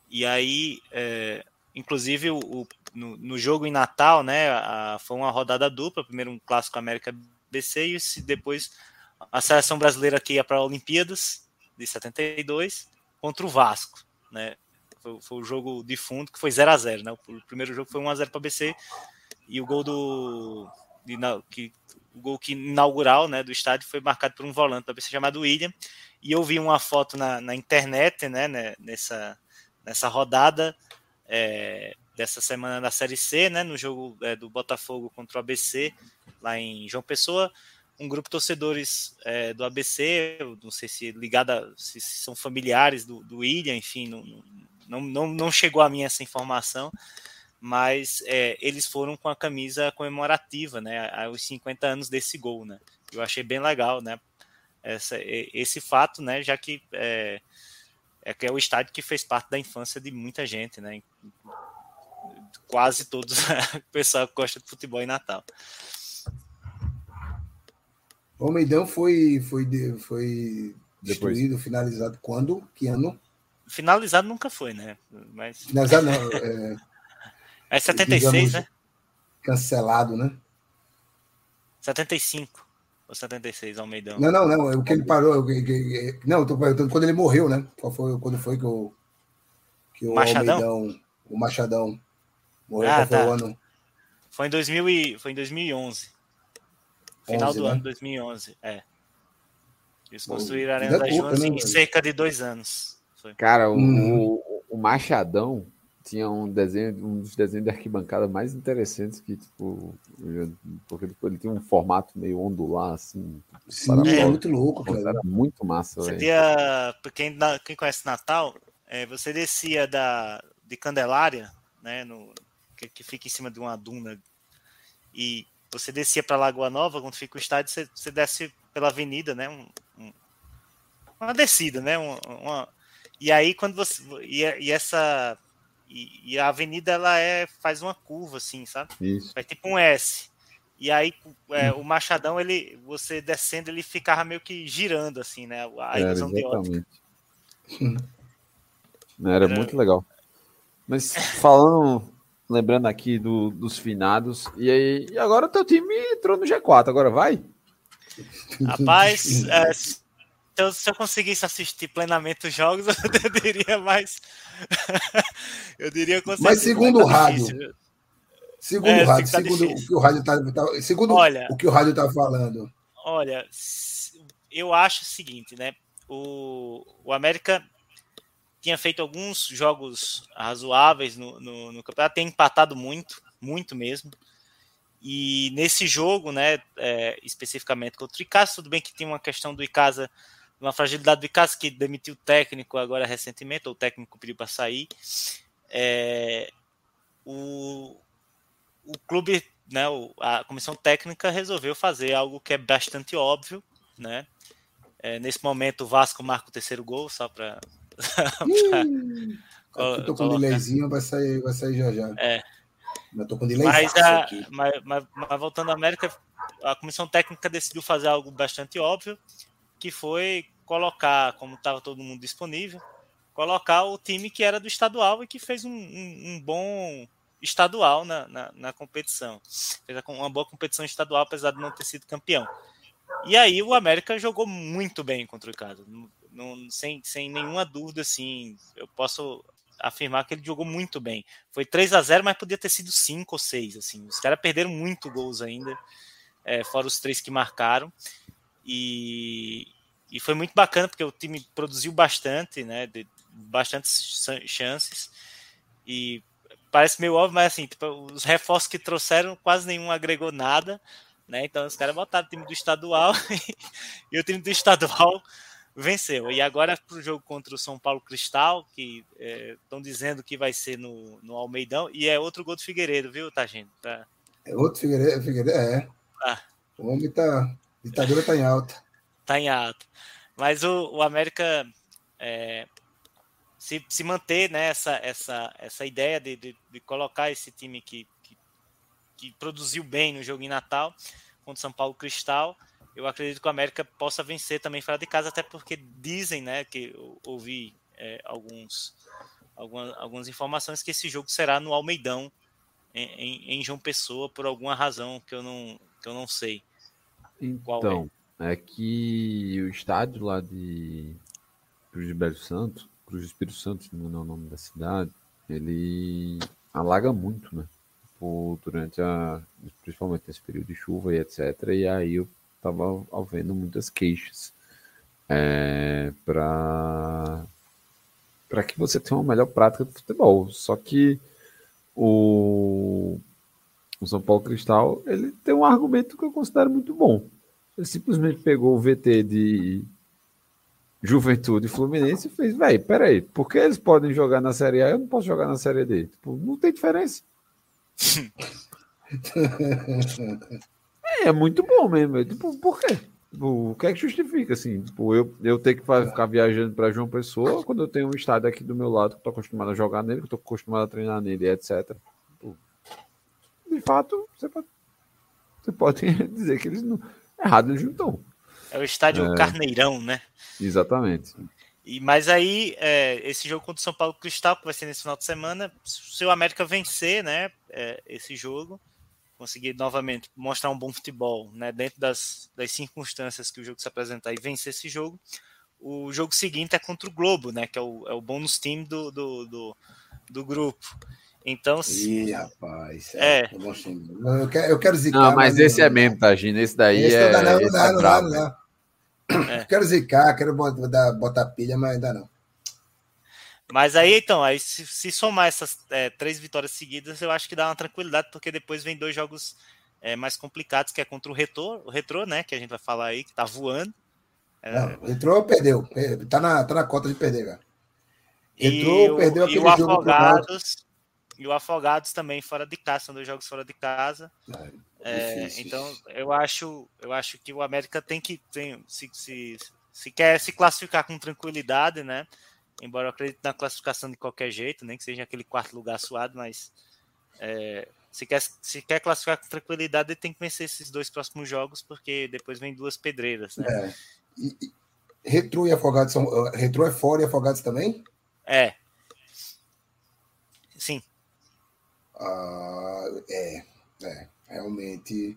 E aí, é, inclusive, o, no, no, jogo em Natal, né, a, foi uma rodada dupla, primeiro um clássico América BC e depois a seleção brasileira que ia para Olimpíadas de 72 contra o Vasco, né? Foi, foi o jogo de fundo que foi 0 a 0 né? O primeiro jogo foi 1 a 0 para BC e o gol do de, que o gol que inaugural, né, do estádio foi marcado por um volante da BC chamado William. E eu vi uma foto na, na internet, né, né, nessa nessa rodada é, dessa semana da Série C, né, no jogo é, do Botafogo contra o ABC, lá em João Pessoa. Um grupo de torcedores é, do ABC, não sei se ligada, se são familiares do, do William, enfim, não, não, não, não chegou a mim essa informação, mas é, eles foram com a camisa comemorativa, né, aos 50 anos desse gol, né, eu achei bem legal, né, essa, esse fato, né, já que é, é que é o estádio que fez parte da infância de muita gente, né, quase todos o pessoal que gosta de futebol em Natal. O Almeidão foi, foi, foi destruído, finalizado quando? Que ano? Finalizado nunca foi, né? Mas... Finalizado não. É, é 76, digamos, né? Cancelado, né? 75 ou 76, Almeidão. Não, não, não. É o que ele parou. Não, eu tô perguntando quando ele morreu, né? Qual foi, quando foi que o, que o Machadão? Almeidão, o Machadão, morreu? Ah, tá. foi o ano? Foi em, 2000 e, foi em 2011. Final 11, do né? ano 2011, é. Eles construíram a Arena das Jonas né, em cerca de dois anos. Foi. Cara, o, hum. o, o, Machadão tinha um desenho, um dos desenhos de arquibancada mais interessantes que, tipo, porque tipo, ele tinha um formato meio ondular, assim. Sim, é muito louco, cara. Era muito massa, velho. Tinha, quem, quem conhece Natal, é, você descia da, de Candelária, né, no, que, que fica em cima de uma duna, e você descia para Lagoa Nova, quando fica o estádio, você, você desce pela avenida, né? Um, um, uma descida, né? Uma, uma, e aí quando você e, e essa e, e, a avenida ela é faz uma curva assim, sabe? Isso. É tipo um S. E aí é, o Machadão ele você descendo ele ficava meio que girando assim, né? A ilusão de ótica. Era, Era muito legal. Mas falando lembrando aqui do, dos finados. E aí, e agora o teu time entrou no G4, agora vai? Rapaz, é, se, eu, se eu conseguisse assistir plenamente os jogos, eu diria mais. eu diria com Mas segundo o rádio. Segundo é, o rádio, tá segundo o que o rádio tá, tá, segundo olha, o que o rádio tá falando. Olha, eu acho o seguinte, né? O, o América tinha feito alguns jogos razoáveis no, no, no campeonato, tem empatado muito, muito mesmo. E nesse jogo, né, é, especificamente contra o Icasa, tudo bem que tem uma questão do Icasa, uma fragilidade do Icasa que demitiu o técnico agora recentemente, ou o técnico pediu para sair. É, o, o clube, né, a comissão técnica resolveu fazer algo que é bastante óbvio, né? É, nesse momento o Vasco marca o terceiro gol, só para Aqui tô com um delayzinho, vai sair, vai sair já já. É. Mas tô com delay mas, a, mas, mas, mas, voltando à América, a comissão técnica decidiu fazer algo bastante óbvio, que foi colocar, como estava todo mundo disponível, colocar o time que era do estadual e que fez um, um, um bom estadual na, na, na, competição. Fez uma boa competição estadual, apesar de não ter sido campeão. E aí o América jogou muito bem contra o Icasa. Não, sem, sem nenhuma dúvida, assim, eu posso afirmar que ele jogou muito bem. Foi 3 a 0 mas podia ter sido 5 ou 6. Assim. Os caras perderam muito gols ainda, é, fora os três que marcaram. E, e foi muito bacana, porque o time produziu bastante, né? De, bastantes chances. E parece meio óbvio, mas assim, tipo, os reforços que trouxeram, quase nenhum agregou nada. né? Então os caras botaram o time do estadual e o time do estadual venceu. E agora para o jogo contra o São Paulo Cristal, que estão é, dizendo que vai ser no, no Almeidão, e é outro gol do Figueiredo, viu, tá, gente? Tá... É outro Figueiredo, Figueiredo é. Ah. O homem tá. Ditadura tá em alta. tá em alta. Mas o, o América é, se, se manter né, essa, essa, essa ideia de, de, de colocar esse time que, que, que, produziu bem no jogo em Natal contra o São Paulo Cristal, eu acredito que o América possa vencer também fora de casa, até porque dizem, né, que eu ouvi é, alguns, algumas, algumas informações que esse jogo será no Almeidão, em, em, em, João Pessoa, por alguma razão que eu não, que eu não sei. Então, é? é que o estádio lá de Cruz de Belo Santo, Cruz do Espírito Santo, não é o nome da cidade, ele alaga muito, né? Por, durante a. principalmente nesse período de chuva e etc. E aí eu tava vendo muitas queixas é, para para que você tenha uma melhor prática de futebol. Só que o, o São Paulo Cristal ele tem um argumento que eu considero muito bom. Ele simplesmente pegou o VT de Juventude Fluminense e fez, velho, peraí, por que eles podem jogar na Série A e eu não posso jogar na Série D? Tipo, não tem diferença. é, é, muito bom mesmo. Tipo, por quê? Tipo, o que é que justifica, assim? Tipo, eu, eu ter que ficar viajando para João Pessoa quando eu tenho um estádio aqui do meu lado que eu tô acostumado a jogar nele, que eu tô acostumado a treinar nele, etc. De fato, você pode, você pode dizer que eles não. Errado eles não estão. É o estádio é. Carneirão, né? Exatamente. E, mas aí, é, esse jogo contra o São Paulo Cristal, que vai ser nesse final de semana, se o América vencer né, é, esse jogo, conseguir novamente mostrar um bom futebol né, dentro das, das circunstâncias que o jogo se apresentar e vencer esse jogo, o jogo seguinte é contra o Globo, né, que é o, é o bônus team do, do, do, do grupo. Então, se... Ih, rapaz. É. é. Eu quero, eu quero zicar. Não, mas, mas esse não, é mesmo, Tagina. Esse daí esse é. Não, não, não, é não, não, não, é. Quero zicar, quero botar, botar pilha, mas ainda não. Mas aí, então, aí se, se somar essas é, três vitórias seguidas, eu acho que dá uma tranquilidade, porque depois vem dois jogos é, mais complicados, que é contra o Retro, o Retro, né? Que a gente vai falar aí, que tá voando. É... Não, o Retro perdeu. Tá na, tá na cota de perder, velho. Retro e perdeu o, aquele e o Afogados, e o Afogados também fora de casa, são dois jogos fora de casa. É, é, então eu acho, eu acho que o América tem que tem, se, se, se quer se classificar com tranquilidade, né? Embora eu acredite na classificação de qualquer jeito, nem que seja aquele quarto lugar suado, mas é, se, quer, se quer classificar com tranquilidade, tem que vencer esses dois próximos jogos, porque depois vem duas pedreiras, né? É. E, e, Retro e Afogados são. Retro é fora e Afogados também? É. Sim. Ah, é, é, realmente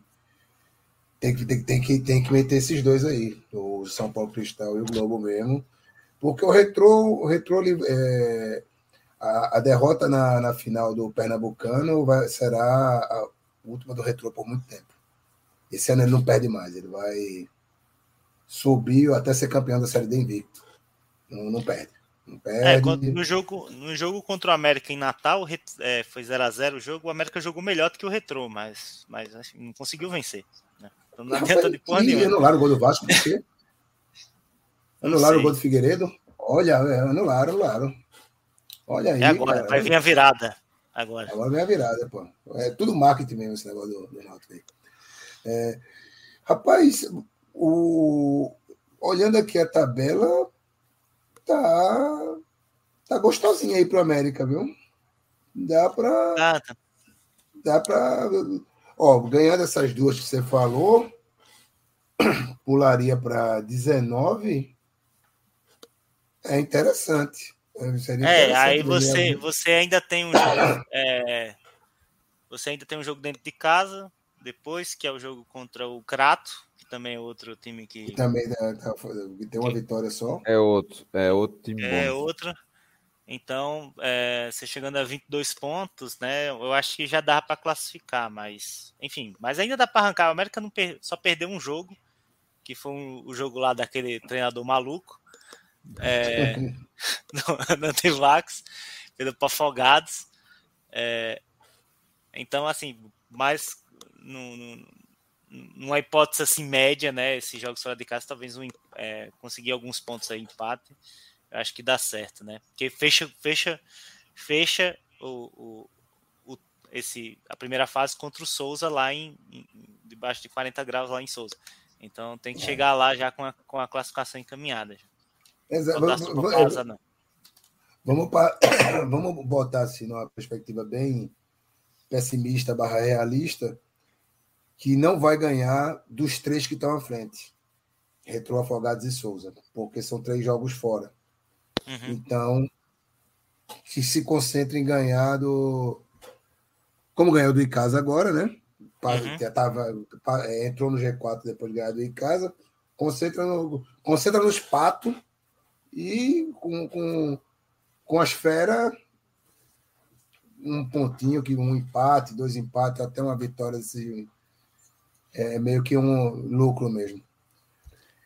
tem que, tem, tem, que, tem que meter esses dois aí, o São Paulo Cristal e o Globo mesmo, porque o Retro, o Retro é, a, a, derrota na, na final do Pernambucano vai, será a última do Retro por muito tempo. Esse ano ele não perde mais, ele vai subir até ser campeão da Série D invicto. Não, não perde. É, no, jogo, no jogo contra o América em Natal, é, foi 0x0 o jogo, o América jogou melhor do que o Retrô, mas, mas assim, não conseguiu vencer. Né? Então não adianta de porra nenhuma. Anularam o gol do Vasco, por quê? Anularam o gol do Figueiredo? Olha, é, anularam, anularam. Olha aí. É agora, cara, vai vir a virada. Agora. Agora vem a virada, pô. É tudo marketing mesmo esse negócio do, do Náutico aí. É, rapaz, o, olhando aqui a tabela, tá, tá gostosinho aí pro América, viu? Dá pra. Ah, tá. Dá pra. Ó, ganhando essas duas que você falou, pularia para 19. É interessante. É, aí você, você ainda tem um jogo. É, você ainda tem um jogo dentro de casa, depois, que é o jogo contra o Crato, também é outro time que. que também né, tá, tem uma vitória só. É outro, é outro time É bom. outro. Então, é, você chegando a 22 pontos, né? Eu acho que já dá para classificar, mas. Enfim, mas ainda dá para arrancar. O América não per, só perdeu um jogo, que foi um, o jogo lá daquele treinador maluco. É, no, Antivax, perdeu para Afogados. É, então, assim, mas no, no, numa hipótese assim média, né? Esses jogos fora de casa, talvez um, é, conseguir alguns pontos aí, empate, eu acho que dá certo, né? Porque fecha, fecha, fecha o, o, o esse, a primeira fase contra o Souza lá em, em, debaixo de 40 graus lá em Souza. Então tem que chegar lá já com a, com a classificação encaminhada. Exato. Dá Vamos, casa, não. vamos, pa- vamos botar assim numa perspectiva bem pessimista barra realista, que não vai ganhar dos três que estão à frente. Retro Afogados e Souza, porque são três jogos fora. Uhum. Então, que se concentre em ganhar do. Como ganhou do Icasa agora, né? Uhum. já tava, é, entrou no G4 depois de ganhar do Icasa. Concentra, no, concentra nos patos e com, com, com as feras, um pontinho, que um empate, dois empates, até uma vitória. Assim, é meio que um lucro mesmo.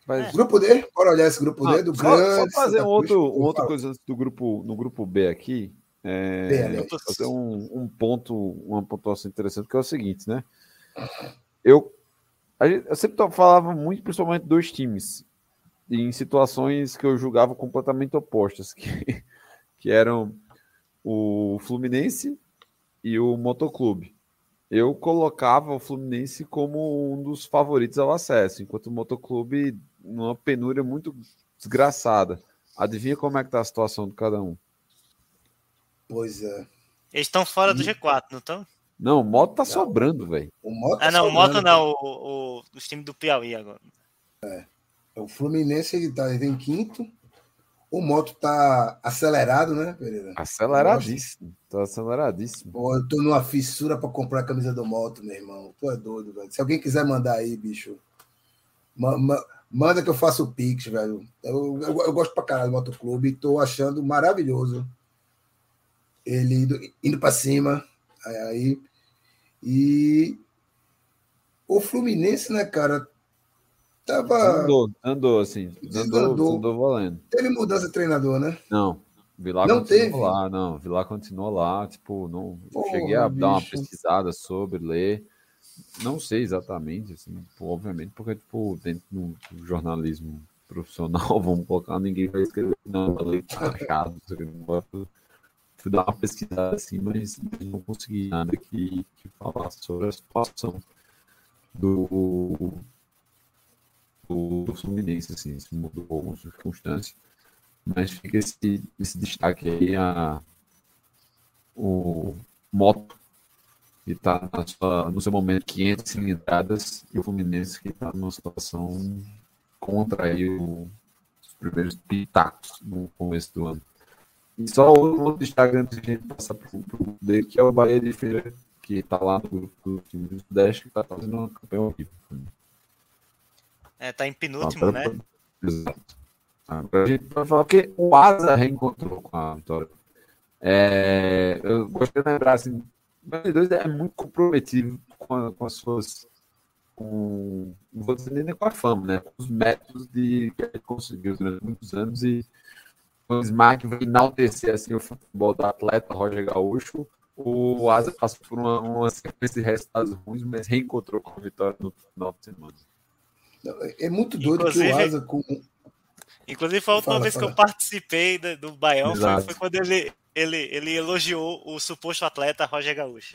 Mas- Grupo D, bora olhar esse grupo D Ah, do só, só grande. fazer Santa um outro, um Por outra coisa do grupo, no grupo B aqui. É, B, fazer um, um ponto, uma pontuação interessante, que é o seguinte, né? Eu, a gente- eu sempre falava muito, principalmente dois times, em situações que eu julgava completamente opostas, que, que eram o Fluminense e o Motoclube. Eu colocava o Fluminense como um dos favoritos ao acesso, enquanto o Motoclube numa penúria muito desgraçada. Adivinha como é que tá a situação de cada um? Pois é. Eles estão fora do G4, não estão? Não, o Moto tá sobrando, velho. O Moto Ah, não, sobrando, Moto não, o, o, os times do Piauí agora. O Fluminense ele tá ele em quinto. O Moto tá acelerado, né, Pereira? Aceleradíssimo. Tá aceleradíssimo. Pô, eu tô numa fissura para comprar a camisa do Moto, meu irmão. Tu é doido, velho. Se alguém quiser mandar aí, bicho, ma- ma- manda que eu faço o Pix, velho. Eu, eu, eu gosto pra caralho do Motoclube e tô achando maravilhoso ele indo, indo para cima. Aí, e o Fluminense, né, cara, tava. Andou, andou assim. Andou, Desandou. andou valendo. Teve mudança de treinador, né? Não. Vilar Não continuou teve? lá, não. Vilar continuou lá. Tipo, não. Porra, cheguei a dar uma bicho. pesquisada sobre, ler. Não sei exatamente, assim, tipo, obviamente, porque, tipo, dentro do jornalismo profissional, vamos colocar, ninguém vai escrever, não, lei tá achado. Fui dar uma pesquisada assim, mas não consegui nada que, que falasse sobre a situação do, do, Fluminense, assim, se mudou alguma circunstância. Mas fica esse, esse destaque aí, a, o Moto, que está no seu momento 500 cilindradas, e o Fluminense que está numa situação contra aí o- os primeiros pitacos no começo do ano. E só outro, destaque antes de a gente passar para o dele, que é o Bahia de Feira, que está lá no grupo do time do Sudeste, que está fazendo uma campanha horrível. É, tá em penúltimo, né? Exato. Agora a gente vai falar que o Asa reencontrou com a vitória. É, eu gostaria de lembrar assim, o Bahia de Dois é muito comprometido com, a- com as suas. Com, não vou dizer nem com a fama, né? Com os métodos de, que ele conseguiu durante muitos anos e o Smack vai enaltecer assim, o futebol do atleta Roger Gaúcho. O Asa passou por uma, uma sequência de resultados ruins, mas reencontrou com a vitória no final de semana. É muito doido que Inclusive- o Asa com. Inclusive, foi a última Fala, vez que fala. eu participei da- do Baião, foi, foi quando ele, ele, ele elogiou o suposto atleta Roger Gaúcho.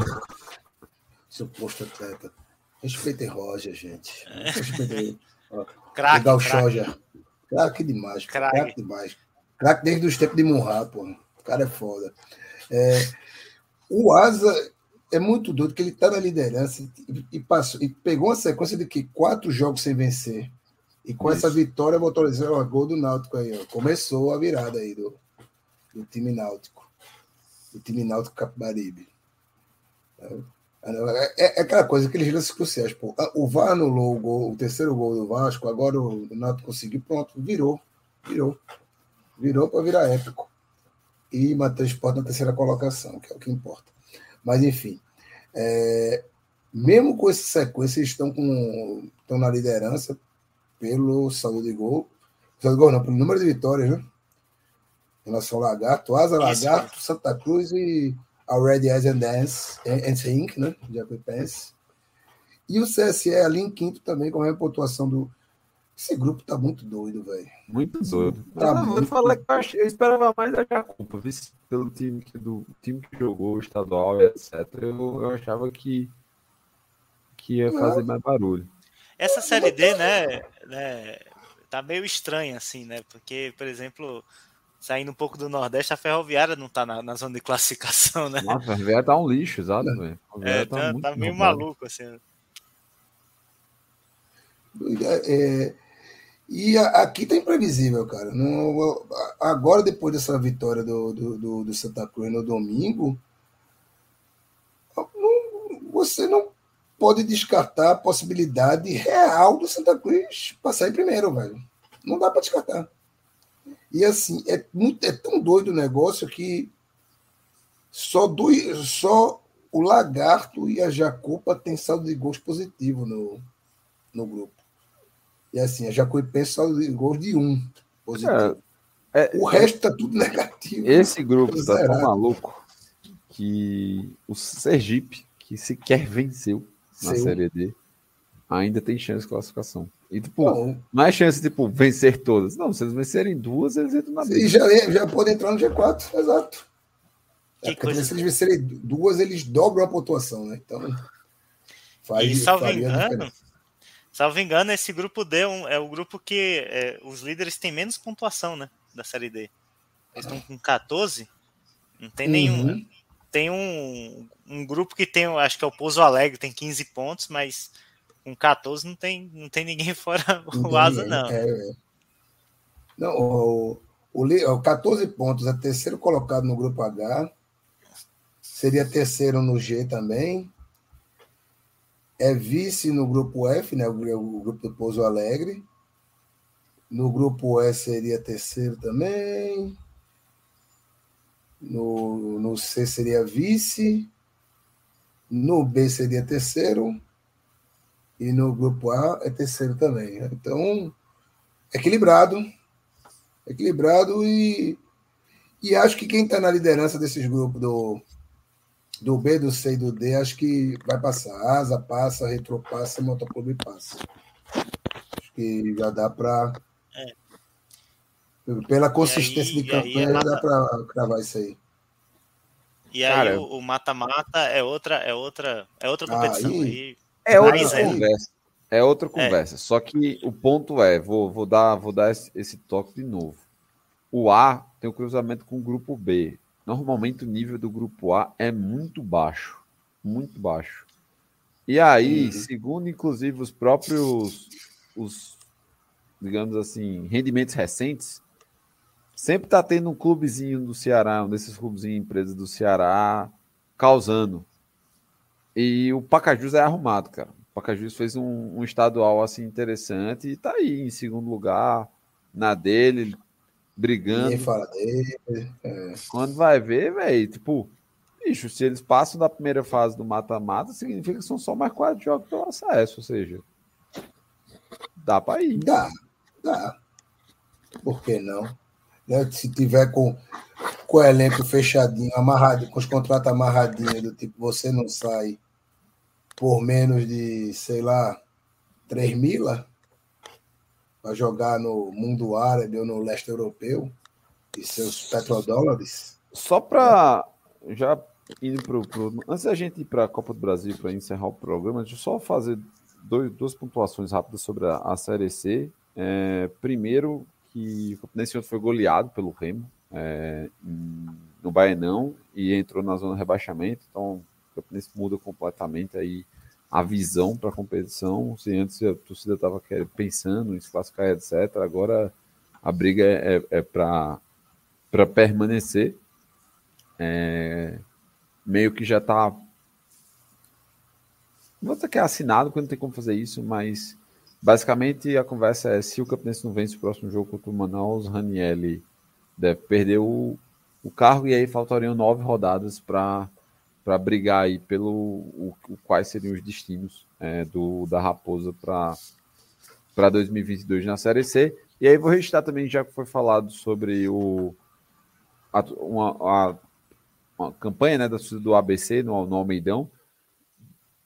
Suposto atleta. Respeitem Roger, gente. Respeitem. Ó, Craque, Legal craque. Roger. Craque demais. Craque demais. Craque desde os tempos de Murra, pô. O cara é foda. É, o Asa é muito doido, que ele tá na liderança e, e passou, e pegou uma sequência de que quatro jogos sem vencer. E com essa Isso. vitória, botou dizer, ó, gol do Náutico aí, ó. Começou a virada aí do, do time Náutico. Do time Náutico Capibaribe. É, é, é aquela coisa, aqueles lances cruciais, pô. Ah, O VAR anulou o, gol, o terceiro gol do Vasco, agora o Náutico conseguiu, pronto, virou. Virou. Virou para virar épico. E manter o esporte na terceira colocação, que é o que importa. Mas, enfim. é, mesmo com essa sequência, eles estão, com, estão na liderança pelo saldo de gol. Saldo de gol não, pelo número de vitórias, né? Em relação ao Lagarto, Asa, Isso. Lagarto, Santa Cruz e a Red Eyes and Dance, and Think, né? Jacuipense. E o CSE ali em quinto também, com a pontuação do. Esse grupo tá muito doido, velho. Muito doido. Tá Não, eu muito falei que eu, achei- eu esperava mais da Jacupa, viu? pelo time que, do time que jogou o estadual e etc. Eu, eu achava que, que ia fazer mais barulho. Essa série D, né, né, tá meio estranha, assim, né? Porque, por exemplo, saindo um pouco do Nordeste, a Ferroviária não tá na, na zona de classificação, né? Nossa, a Ferroviária tá um lixo, exato, velho. A Ferroviária É, tá, muito tá meio maluco, assim. É, é, e a- aqui tá imprevisível, cara. Não- agora, depois dessa vitória do, do, do- do Santa Cruz no domingo, não- você não pode descartar a possibilidade real do Santa Cruz passar em primeiro, velho. Não dá para descartar. E assim, é, muito, é tão doido o negócio que só, do, só o Lagarto e a Jacopa têm saldo de gols positivo no, no grupo. E assim, a Jacuipense de gols de um positivo. É, o resto tá tudo negativo. Esse grupo tá tão maluco que o Sergipe, que sequer venceu na Seu. Série D, ainda tem chance de classificação. E, tipo, não é chance, tipo, vencer todas. Não, se eles vencerem duas, eles entram na e briga. já, já pode entrar no G4, exato. Que É, porque coisa- Se eles vencerem duas, eles dobram a pontuação, né? Então. E salvo engano, diferença. Salvo engano, esse grupo D é, um- é o grupo que é, os líderes têm menos pontuação, né? Da série D. Eles estão com 14. Não tem nenhum. Uhum. Tem um, um grupo que tem, acho que é o Pouso Alegre, tem 15 pontos, mas com 14 não tem, não tem ninguém fora o Asa, não. é, é. Não, o, o 14 pontos é terceiro colocado no grupo H. Seria terceiro no G também. É vice no grupo F, né? O, grupo do Pouso Alegre. No grupo E seria terceiro também. No, no C seria vice. No B seria terceiro. E no grupo A é terceiro também. né? Então, equilibrado. Equilibrado e, e acho que quem está na liderança desses grupos do, do B, do C e do D, acho que vai passar. Asa passa, Retro passa, Motoclube passa. Acho que já dá para. Pela consistência aí- de aí campanha, é já dá para cravar isso aí. E aí Cara, o mata-mata é outra, é outra, é outra Ah, competição. aí- Aí, É outra Mas é- conversa. É outra conversa. Só que o ponto é, vou, vou dar, vou dar esse, esse toque de novo. O A tem o cruzamento com o grupo B. Normalmente o nível do grupo A é muito baixo. Muito baixo. E aí, Uhum. segundo inclusive os próprios, os, digamos assim, rendimentos recentes, sempre tá tendo um clubezinho do Ceará, um desses clubezinhos empresas do Ceará, causando. E o Pacajus é arrumado, cara. O Pacajus fez um, um estadual assim interessante e tá aí em segundo lugar, na dele, brigando. Ninguém fala dele. Quando vai ver, velho, tipo, bicho, se eles passam da primeira fase do mata-mata, significa que são só mais quatro jogos pelo acesso, ou seja, dá pra ir. Dá, dá. Por que não? Né? Se tiver com, com o elenco fechadinho, amarrado, com os contratos amarradinhos, do tipo, você não sai por menos de, sei lá, 3 mila para jogar no mundo árabe ou no leste europeu e seus petrodólares. Só pra já indo pro, pro- antes da gente ir para a Copa do Brasil para encerrar o programa, deixa eu só fazer dois, duas pontuações rápidas sobre a, a Série C. É, primeiro, que o Campinense foi goleado pelo Remo é, no Baenão e entrou na zona de rebaixamento, então o Campinense muda completamente aí a visão para a competição. Se antes a torcida estava pensando em se classificar, etc., agora a briga é, é, é para permanecer. É, meio que já está. Não vou dizer que é assinado, porque não tem como fazer isso, mas basicamente a conversa é: se o Campinense não vence o próximo jogo contra o Manaus, Ranielli deve perder o, o cargo e aí faltariam nove rodadas para para brigar aí pelo o, o quais seriam os destinos é, do da Raposa para para 2022 na Série C. E aí vou registrar também, já que foi falado sobre o a, uma, a- uma campanha né, da do ABC no, no Almeidão.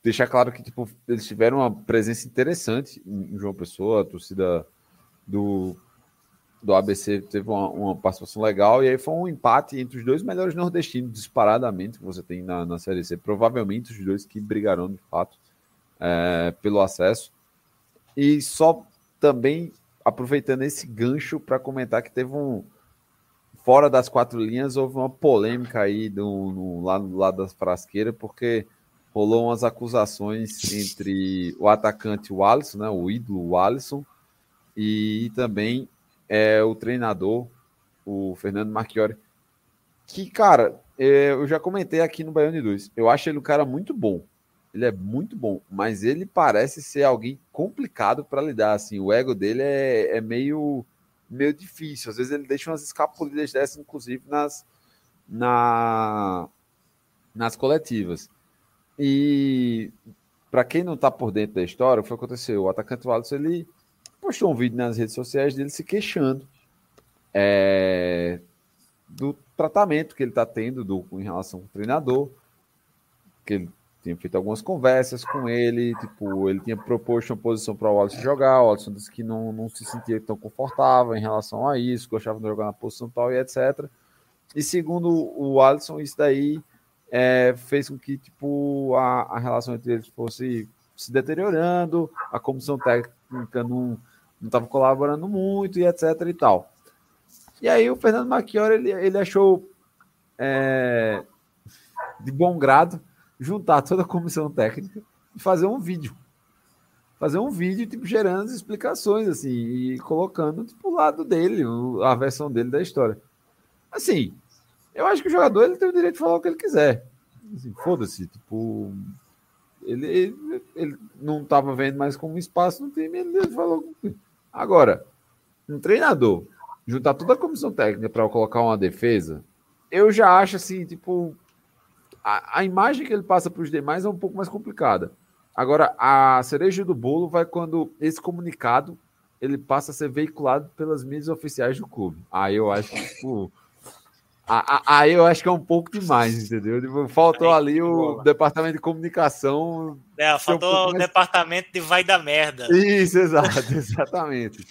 deixar claro que tipo, eles tiveram uma presença interessante em João Pessoa, a torcida do, do ABC teve uma, uma, participação legal, e aí foi um empate entre os dois melhores nordestinos, disparadamente, que você tem na, na Série C. Provavelmente os dois que brigarão de fato é, pelo acesso. E só também aproveitando esse gancho para comentar que teve um. Fora das quatro linhas, houve uma polêmica aí do, no, lá do lado das frasqueiras, porque rolou umas acusações entre o atacante Wallison, né, o ídolo Wallison, e também é, o treinador, o Fernando Marchiori, que, cara, é, eu já comentei aqui no Baiano de Dois, eu acho ele um cara muito bom, ele é muito bom, mas ele parece ser alguém complicado para lidar. Assim, o ego dele é, é, meio, meio difícil. Às vezes ele deixa umas escapulidas dessas, inclusive nas, na, nas coletivas. E para quem não está por dentro da história, o que aconteceu? O atacante Wallace ele postou um vídeo nas redes sociais dele se queixando é, do tratamento que ele está tendo do, em relação ao treinador, que ele tinha feito algumas conversas com ele, tipo, ele tinha proposto uma posição para o Wallace jogar, o Wallace disse que não, não se sentia tão confortável em relação a isso, gostava de jogar na posição tal e etc. E segundo o Alisson, isso daí é, fez com que tipo, a, a relação entre eles fosse se deteriorando, a comissão técnica não estava colaborando muito e etc e tal. E aí o Fernando Machiori, ele, ele achou é, de bom grado juntar toda a comissão técnica e fazer um vídeo. Fazer um vídeo, tipo, gerando as explicações, assim, e colocando, tipo, o lado dele, a versão dele da história. Assim, eu acho que o jogador ele tem o direito de falar o que ele quiser. Assim, Foda-se, tipo. Ele, ele, ele não estava vendo mais como espaço no time, ele falou. Agora, um treinador juntar toda a comissão técnica para colocar uma defesa, eu já acho assim, tipo, a, a imagem que ele passa para os demais é um pouco mais complicada. Agora, a cereja do bolo vai quando esse comunicado ele passa a ser veiculado pelas mídias oficiais do clube. Aí eu acho que, tipo, Aí eu acho que é um pouco demais, entendeu? Tipo, faltou aí, ali o departamento de comunicação. É, faltou um o mais... departamento de vai da merda. Isso, exato, exatamente.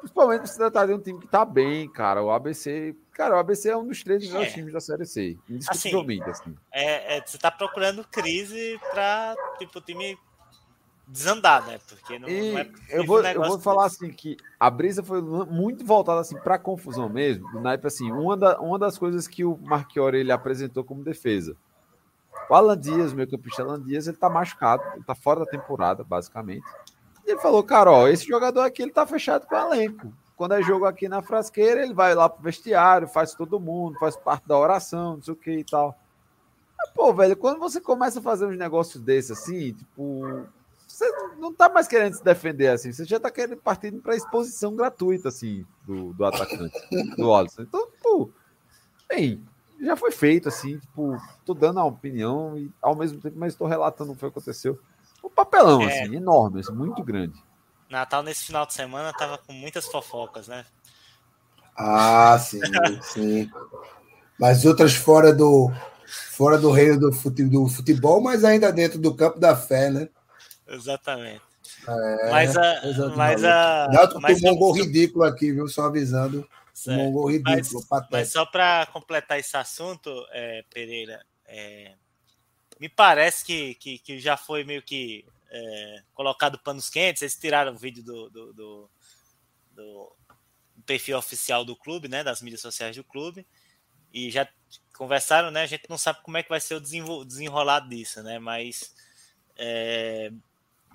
Principalmente se tratar de um time que tá bem, cara. O ABC. Cara, o ABC é um dos três melhores é. times da Série C. Indiscutivelmente, assim. assim. É, é, você tá procurando crise pra, tipo, o time desandar, né? Porque não, não é eu vou, eu vou falar assim que a brisa foi muito voltada assim para confusão mesmo, do naipe assim, uma, da, uma das coisas que o Marchiori ele apresentou como defesa. O Alan Dias, meu campista Alan Dias, ele tá machucado, ele tá fora da temporada, basicamente. E ele falou, cara, ó, esse jogador aqui ele tá fechado com o elenco. Quando é jogo aqui na frasqueira, ele vai lá pro vestiário, faz todo mundo, faz parte da oração, não sei o que e tal. Mas, pô, velho, quando você começa a fazer uns negócios desses assim, tipo, você não tá mais querendo se defender assim, você já tá querendo partir para exposição gratuita assim do, do atacante, do Alisson. Então, pô, bem, já foi feito assim, tipo, tô dando a opinião e ao mesmo tempo, mas estou relatando o que aconteceu. Um papelão é. assim, enorme, assim, muito grande. Natal nesse final de semana tava com muitas fofocas, né? Ah, sim, sim. Mas outras fora do fora do reino do futebol, mas ainda dentro do campo da fé, né? Exatamente. É, mas a. Mas a Náutico mas tomou um gol ridículo aqui, viu? Só avisando. Um gol ridículo, mas, mas só para completar esse assunto, é, Pereira, é, me parece que, que, que, já foi meio que é, colocado panos quentes. Eles tiraram o vídeo do, do, do, do, perfil oficial do clube, né? Das mídias sociais do clube. E já conversaram, né? A gente não sabe como é que vai ser o desenrolado disso, né? Mas é,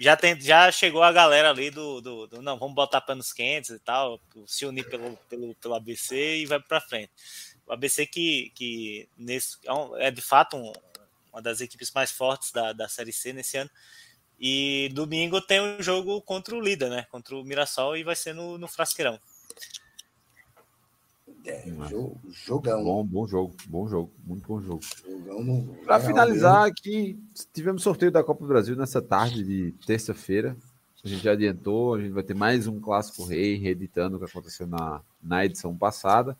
já, tem, já chegou a galera ali do, do, do, não, vamos botar panos quentes e tal, se unir pelo, pelo, pelo ABC e vai para frente. O ABC que, que nesse, é, é de fato um, uma das equipes mais fortes da, da Série C nesse ano. E domingo tem um jogo contra o líder, né? Contra o Mirassol e vai ser no, no Frasqueirão. É, jogão. Bom, bom jogo, bom jogo, muito bom jogo. Para finalizar aqui, tivemos sorteio da Copa do Brasil nessa tarde de terça-feira. A gente já adiantou, a gente vai ter mais um clássico rei, reeditando o que aconteceu na, na edição passada.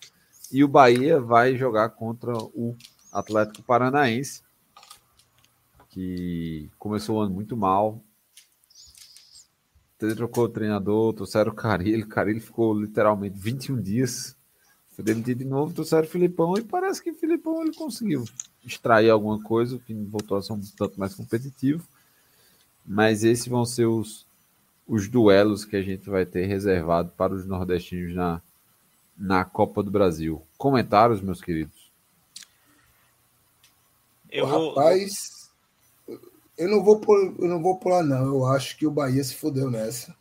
E o Bahia vai jogar contra o Atlético Paranaense. que começou o ano muito mal. Trocou o treinador, trouxeram o Carilho. O Carilho ficou literalmente 21 dias. Foi demitido de novo, trouxeram o Filipão e parece que o Filipão ele conseguiu extrair alguma coisa. O time voltou a ser um tanto mais competitivo. Mas esses vão ser os, os duelos que a gente vai ter reservado para os nordestinos na, na Copa do Brasil. Comentários, meus queridos? Eu vou... Rapaz, eu não vou pular, eu não vou pular não. Eu acho que o Bahia se fodeu nessa.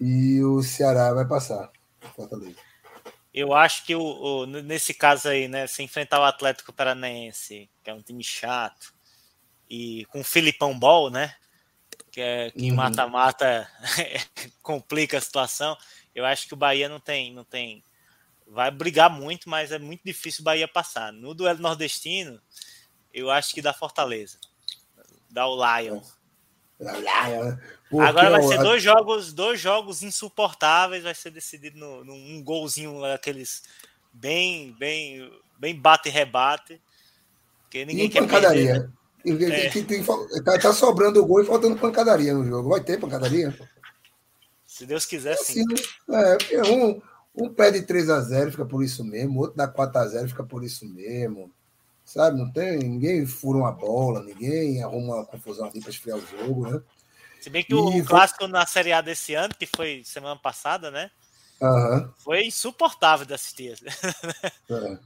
E o Ceará vai passar. Fortaleza. Eu acho que o, o, nesse caso aí, né, se enfrentar o Atlético Paranaense, que é um time chato, e com o Filipão Ball, né, que é que uhum. mata-mata complica a situação. Eu acho que o Bahia não tem, não tem, vai brigar muito, mas é muito difícil o Bahia passar. No duelo nordestino, eu acho que dá Fortaleza, dá o Lion. Agora vai ser dois jogos, dois jogos insuportáveis, vai ser decidido no, num golzinho aqueles bem, bem, bem bate e rebate. Que ninguém e quer pancadaria. Perder, né? É. Que tem, tá, tá, sobrando o gol e faltando pancadaria no jogo. Vai ter pancadaria? Se Deus quiser, sim. É, um, um pede 3 a 0 fica por isso mesmo, outro dá 4 a 0 fica por isso mesmo. Sabe? Não tem. Ninguém fura uma bola, ninguém arruma uma confusão ali para esfriar o jogo, né? Se bem que e o foi... clássico na Série A desse ano, que foi semana passada, né? Uhum. Foi insuportável de assistir. É.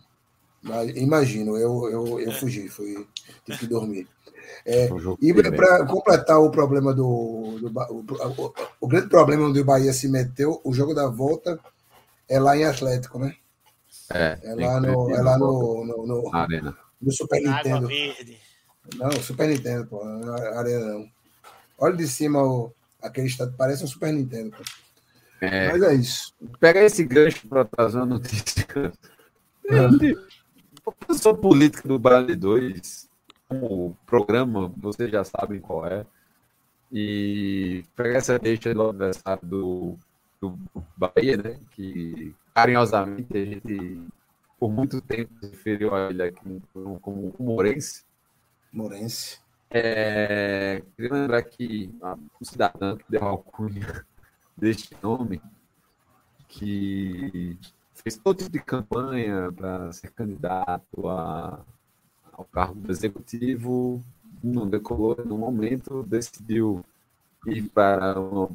Imagino, eu, eu, eu fugi, fui, tive que dormir. É, e para completar o problema do, do o, o, o, grande problema onde o Bahia se meteu, o jogo da volta é lá em Atlético, né? É, é lá no, é lá no, no, no, Arena. No Super Nintendo. Não, Super Nintendo, pô, não é Arena não. Olha de cima o, aquele estado, parece um Super Nintendo. Pô. É, Mas é isso. Pega esse gancho para trazer a notícia. É. A posição política do Bale 2, o programa, vocês já sabem qual é. E pegar essa deixa do aniversário do, do Bahia, né? Que carinhosamente a gente, por muito tempo, referiu a ele aqui como, como Morense. Morense. É, queria lembrar que um cidadão que deu a alcunha deste nome, que fez todo tipo de campanha para ser candidato a, ao cargo do executivo, não decolou no momento, decidiu ir para uma,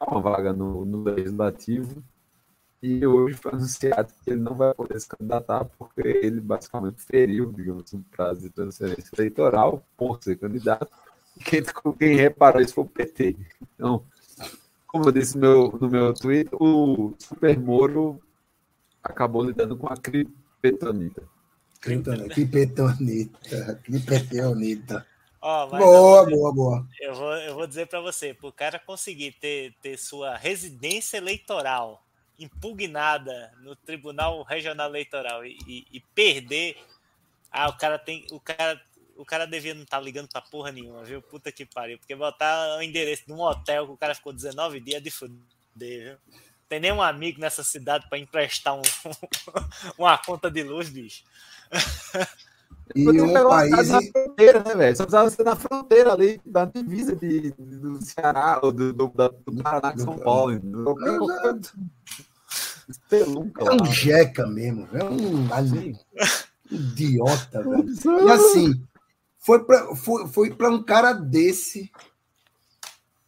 uma vaga no, no, legislativo e hoje foi anunciado que ele não vai poder se candidatar porque ele basicamente feriu, digamos, um prazo de transferência eleitoral por ser candidato. E quem, quem reparou isso foi o PT. Então, como eu disse no meu, no meu tweet, o Super Moro acabou lidando com a cripetonita. Cripetonita, cripetonita. Oh, boa, boa, boa. Eu vou, eu vou dizer para você, para o cara conseguir ter, ter sua residência eleitoral impugnada no Tribunal Regional Eleitoral e, e, e perder, ah, o cara tem, o cara, o cara devia não estar tá ligando para porra nenhuma, viu? Puta que pariu, porque botar o endereço de um hotel que o cara ficou 19 dias é de fuder, viu? tem nenhum amigo nessa cidade para emprestar um, uma conta de luz, bicho. E um país. Na fronteira, né, velho? Só precisava ser na fronteira ali, da divisa de, do Ceará, ou do, do, do Paraná com São Paulo. Do, é um jeca mesmo, é um idiota, velho. E assim, foi para foi, foi um cara desse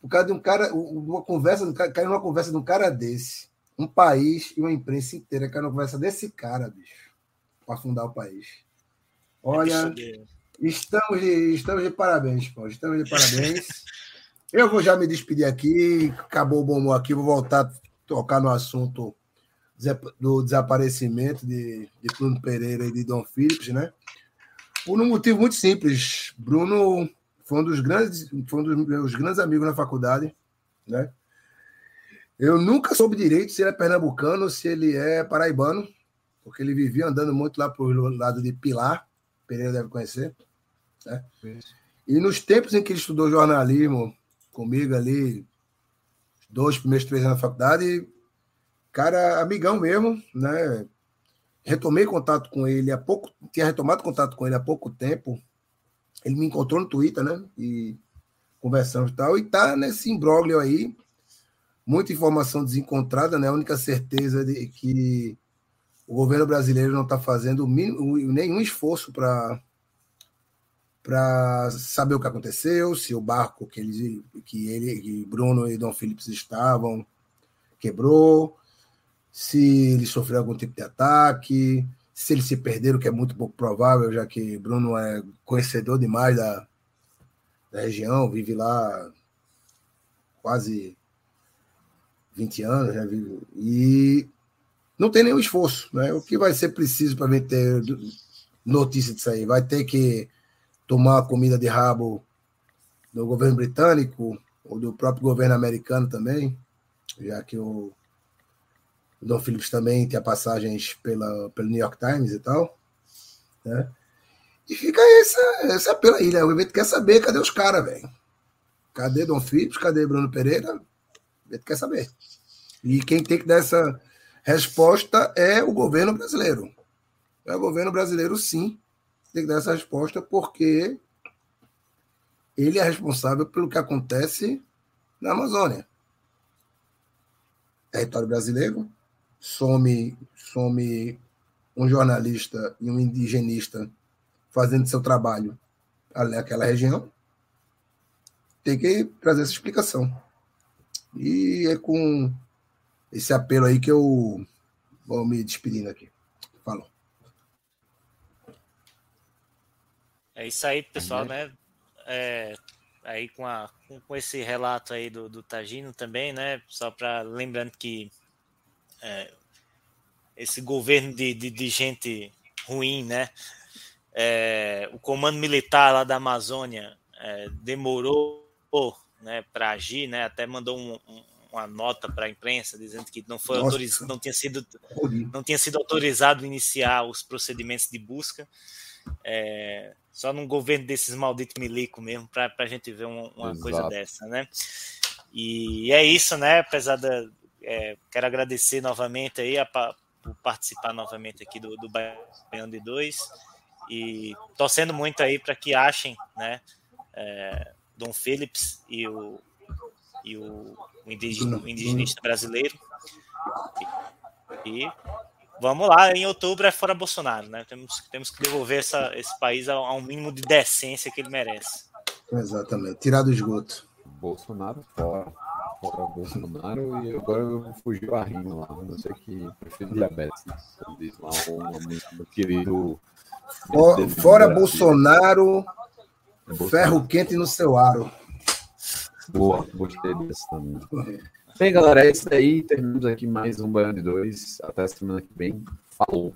por causa de um cara, uma conversa, caiu numa conversa de um cara desse, um país e uma imprensa inteira caiu numa conversa desse cara, bicho, para fundar o país. Olha, estamos de, estamos de parabéns, pô, estamos de parabéns. Eu vou já me despedir aqui, acabou o bom humor aqui, vou voltar a tocar no assunto do desaparecimento de, de Bruno Pereira e de Dom Phillips, né? Por um motivo muito simples. Bruno foi um dos grandes, foi um dos meus grandes amigos na faculdade, né? Eu nunca soube direito se ele é pernambucano ou se ele é paraibano, porque ele vivia andando muito lá para o lado de Pilar, Pereira deve conhecer, né? E nos tempos em que ele estudou jornalismo comigo ali, dois primeiros três anos na faculdade, cara, amigão mesmo, né? Retomei contato com ele há pouco, tinha retomado contato com ele há pouco tempo, ele me encontrou no Twitter, né? E conversamos e tal, e tá nesse imbróglio aí, muita informação desencontrada, né? A única certeza de que o governo brasileiro não está fazendo nenhum esforço para para saber o que aconteceu, se o barco que ele, que ele, que Bruno e Dom Phillips estavam quebrou, se ele sofreu algum tipo de ataque, se eles se perderam, que é muito pouco provável, já que Bruno é conhecedor demais da, da região, vive lá quase 20 anos, e não tem nenhum esforço. Né? O que vai ser preciso para ter notícia disso aí? Vai ter que tomar comida de rabo do governo britânico ou do próprio governo americano também, já que o, o Dom Phillips também tem passagens pela, pelo New York Times e tal. Né? E fica essa, esse apelo aí, né? O evento quer saber cadê os caras, velho. Cadê Dom Phillips? Cadê Bruno Pereira? O evento quer saber. E quem tem que dar essa resposta é o governo brasileiro. É o governo brasileiro, sim, tem que dar essa resposta, porque ele é responsável pelo que acontece na Amazônia. Território brasileiro, some, some um jornalista e um indigenista fazendo seu trabalho ali naquela região, tem que trazer essa explicação. E é com esse apelo aí que eu vou me despedindo aqui. Falou. É isso aí, pessoal, né? É, aí com, a, com, com, esse relato aí do, do Tagino também, né? Só para lembrando que é, esse governo de, de, de, gente ruim, né? é, o comando militar lá da Amazônia é, demorou né, para agir, né, até mandou um, um, uma nota para a imprensa dizendo que não foi autorizado, não tinha sido não tinha sido autorizado iniciar os procedimentos de busca. É, só num governo desses malditos milico mesmo para a gente ver uma, uma coisa dessa, né? E é isso, né? Apesar da é, quero agradecer novamente aí a, por participar novamente aqui do, do Baiano de Dois e torcendo muito aí para que achem, né, é, Dom Phillips e o, e o, o, indigena, o indigenista brasileiro. E, e, vamos lá, em outubro é fora Bolsonaro, né? Temos, temos que devolver essa, esse país a, a um mínimo de decência que ele merece. Exatamente, tirar do esgoto. Bolsonaro fora. Fora Bolsonaro e agora fugiu a rima lá. Não sei que prefiro diabetes. Diz lá um querido Fora Bolsonaro, ferro quente no seu aro. Boa, gostei desse também. Bem, galera, é isso aí. Terminamos aqui mais um Baiano de 2. Até a semana que vem. Falou.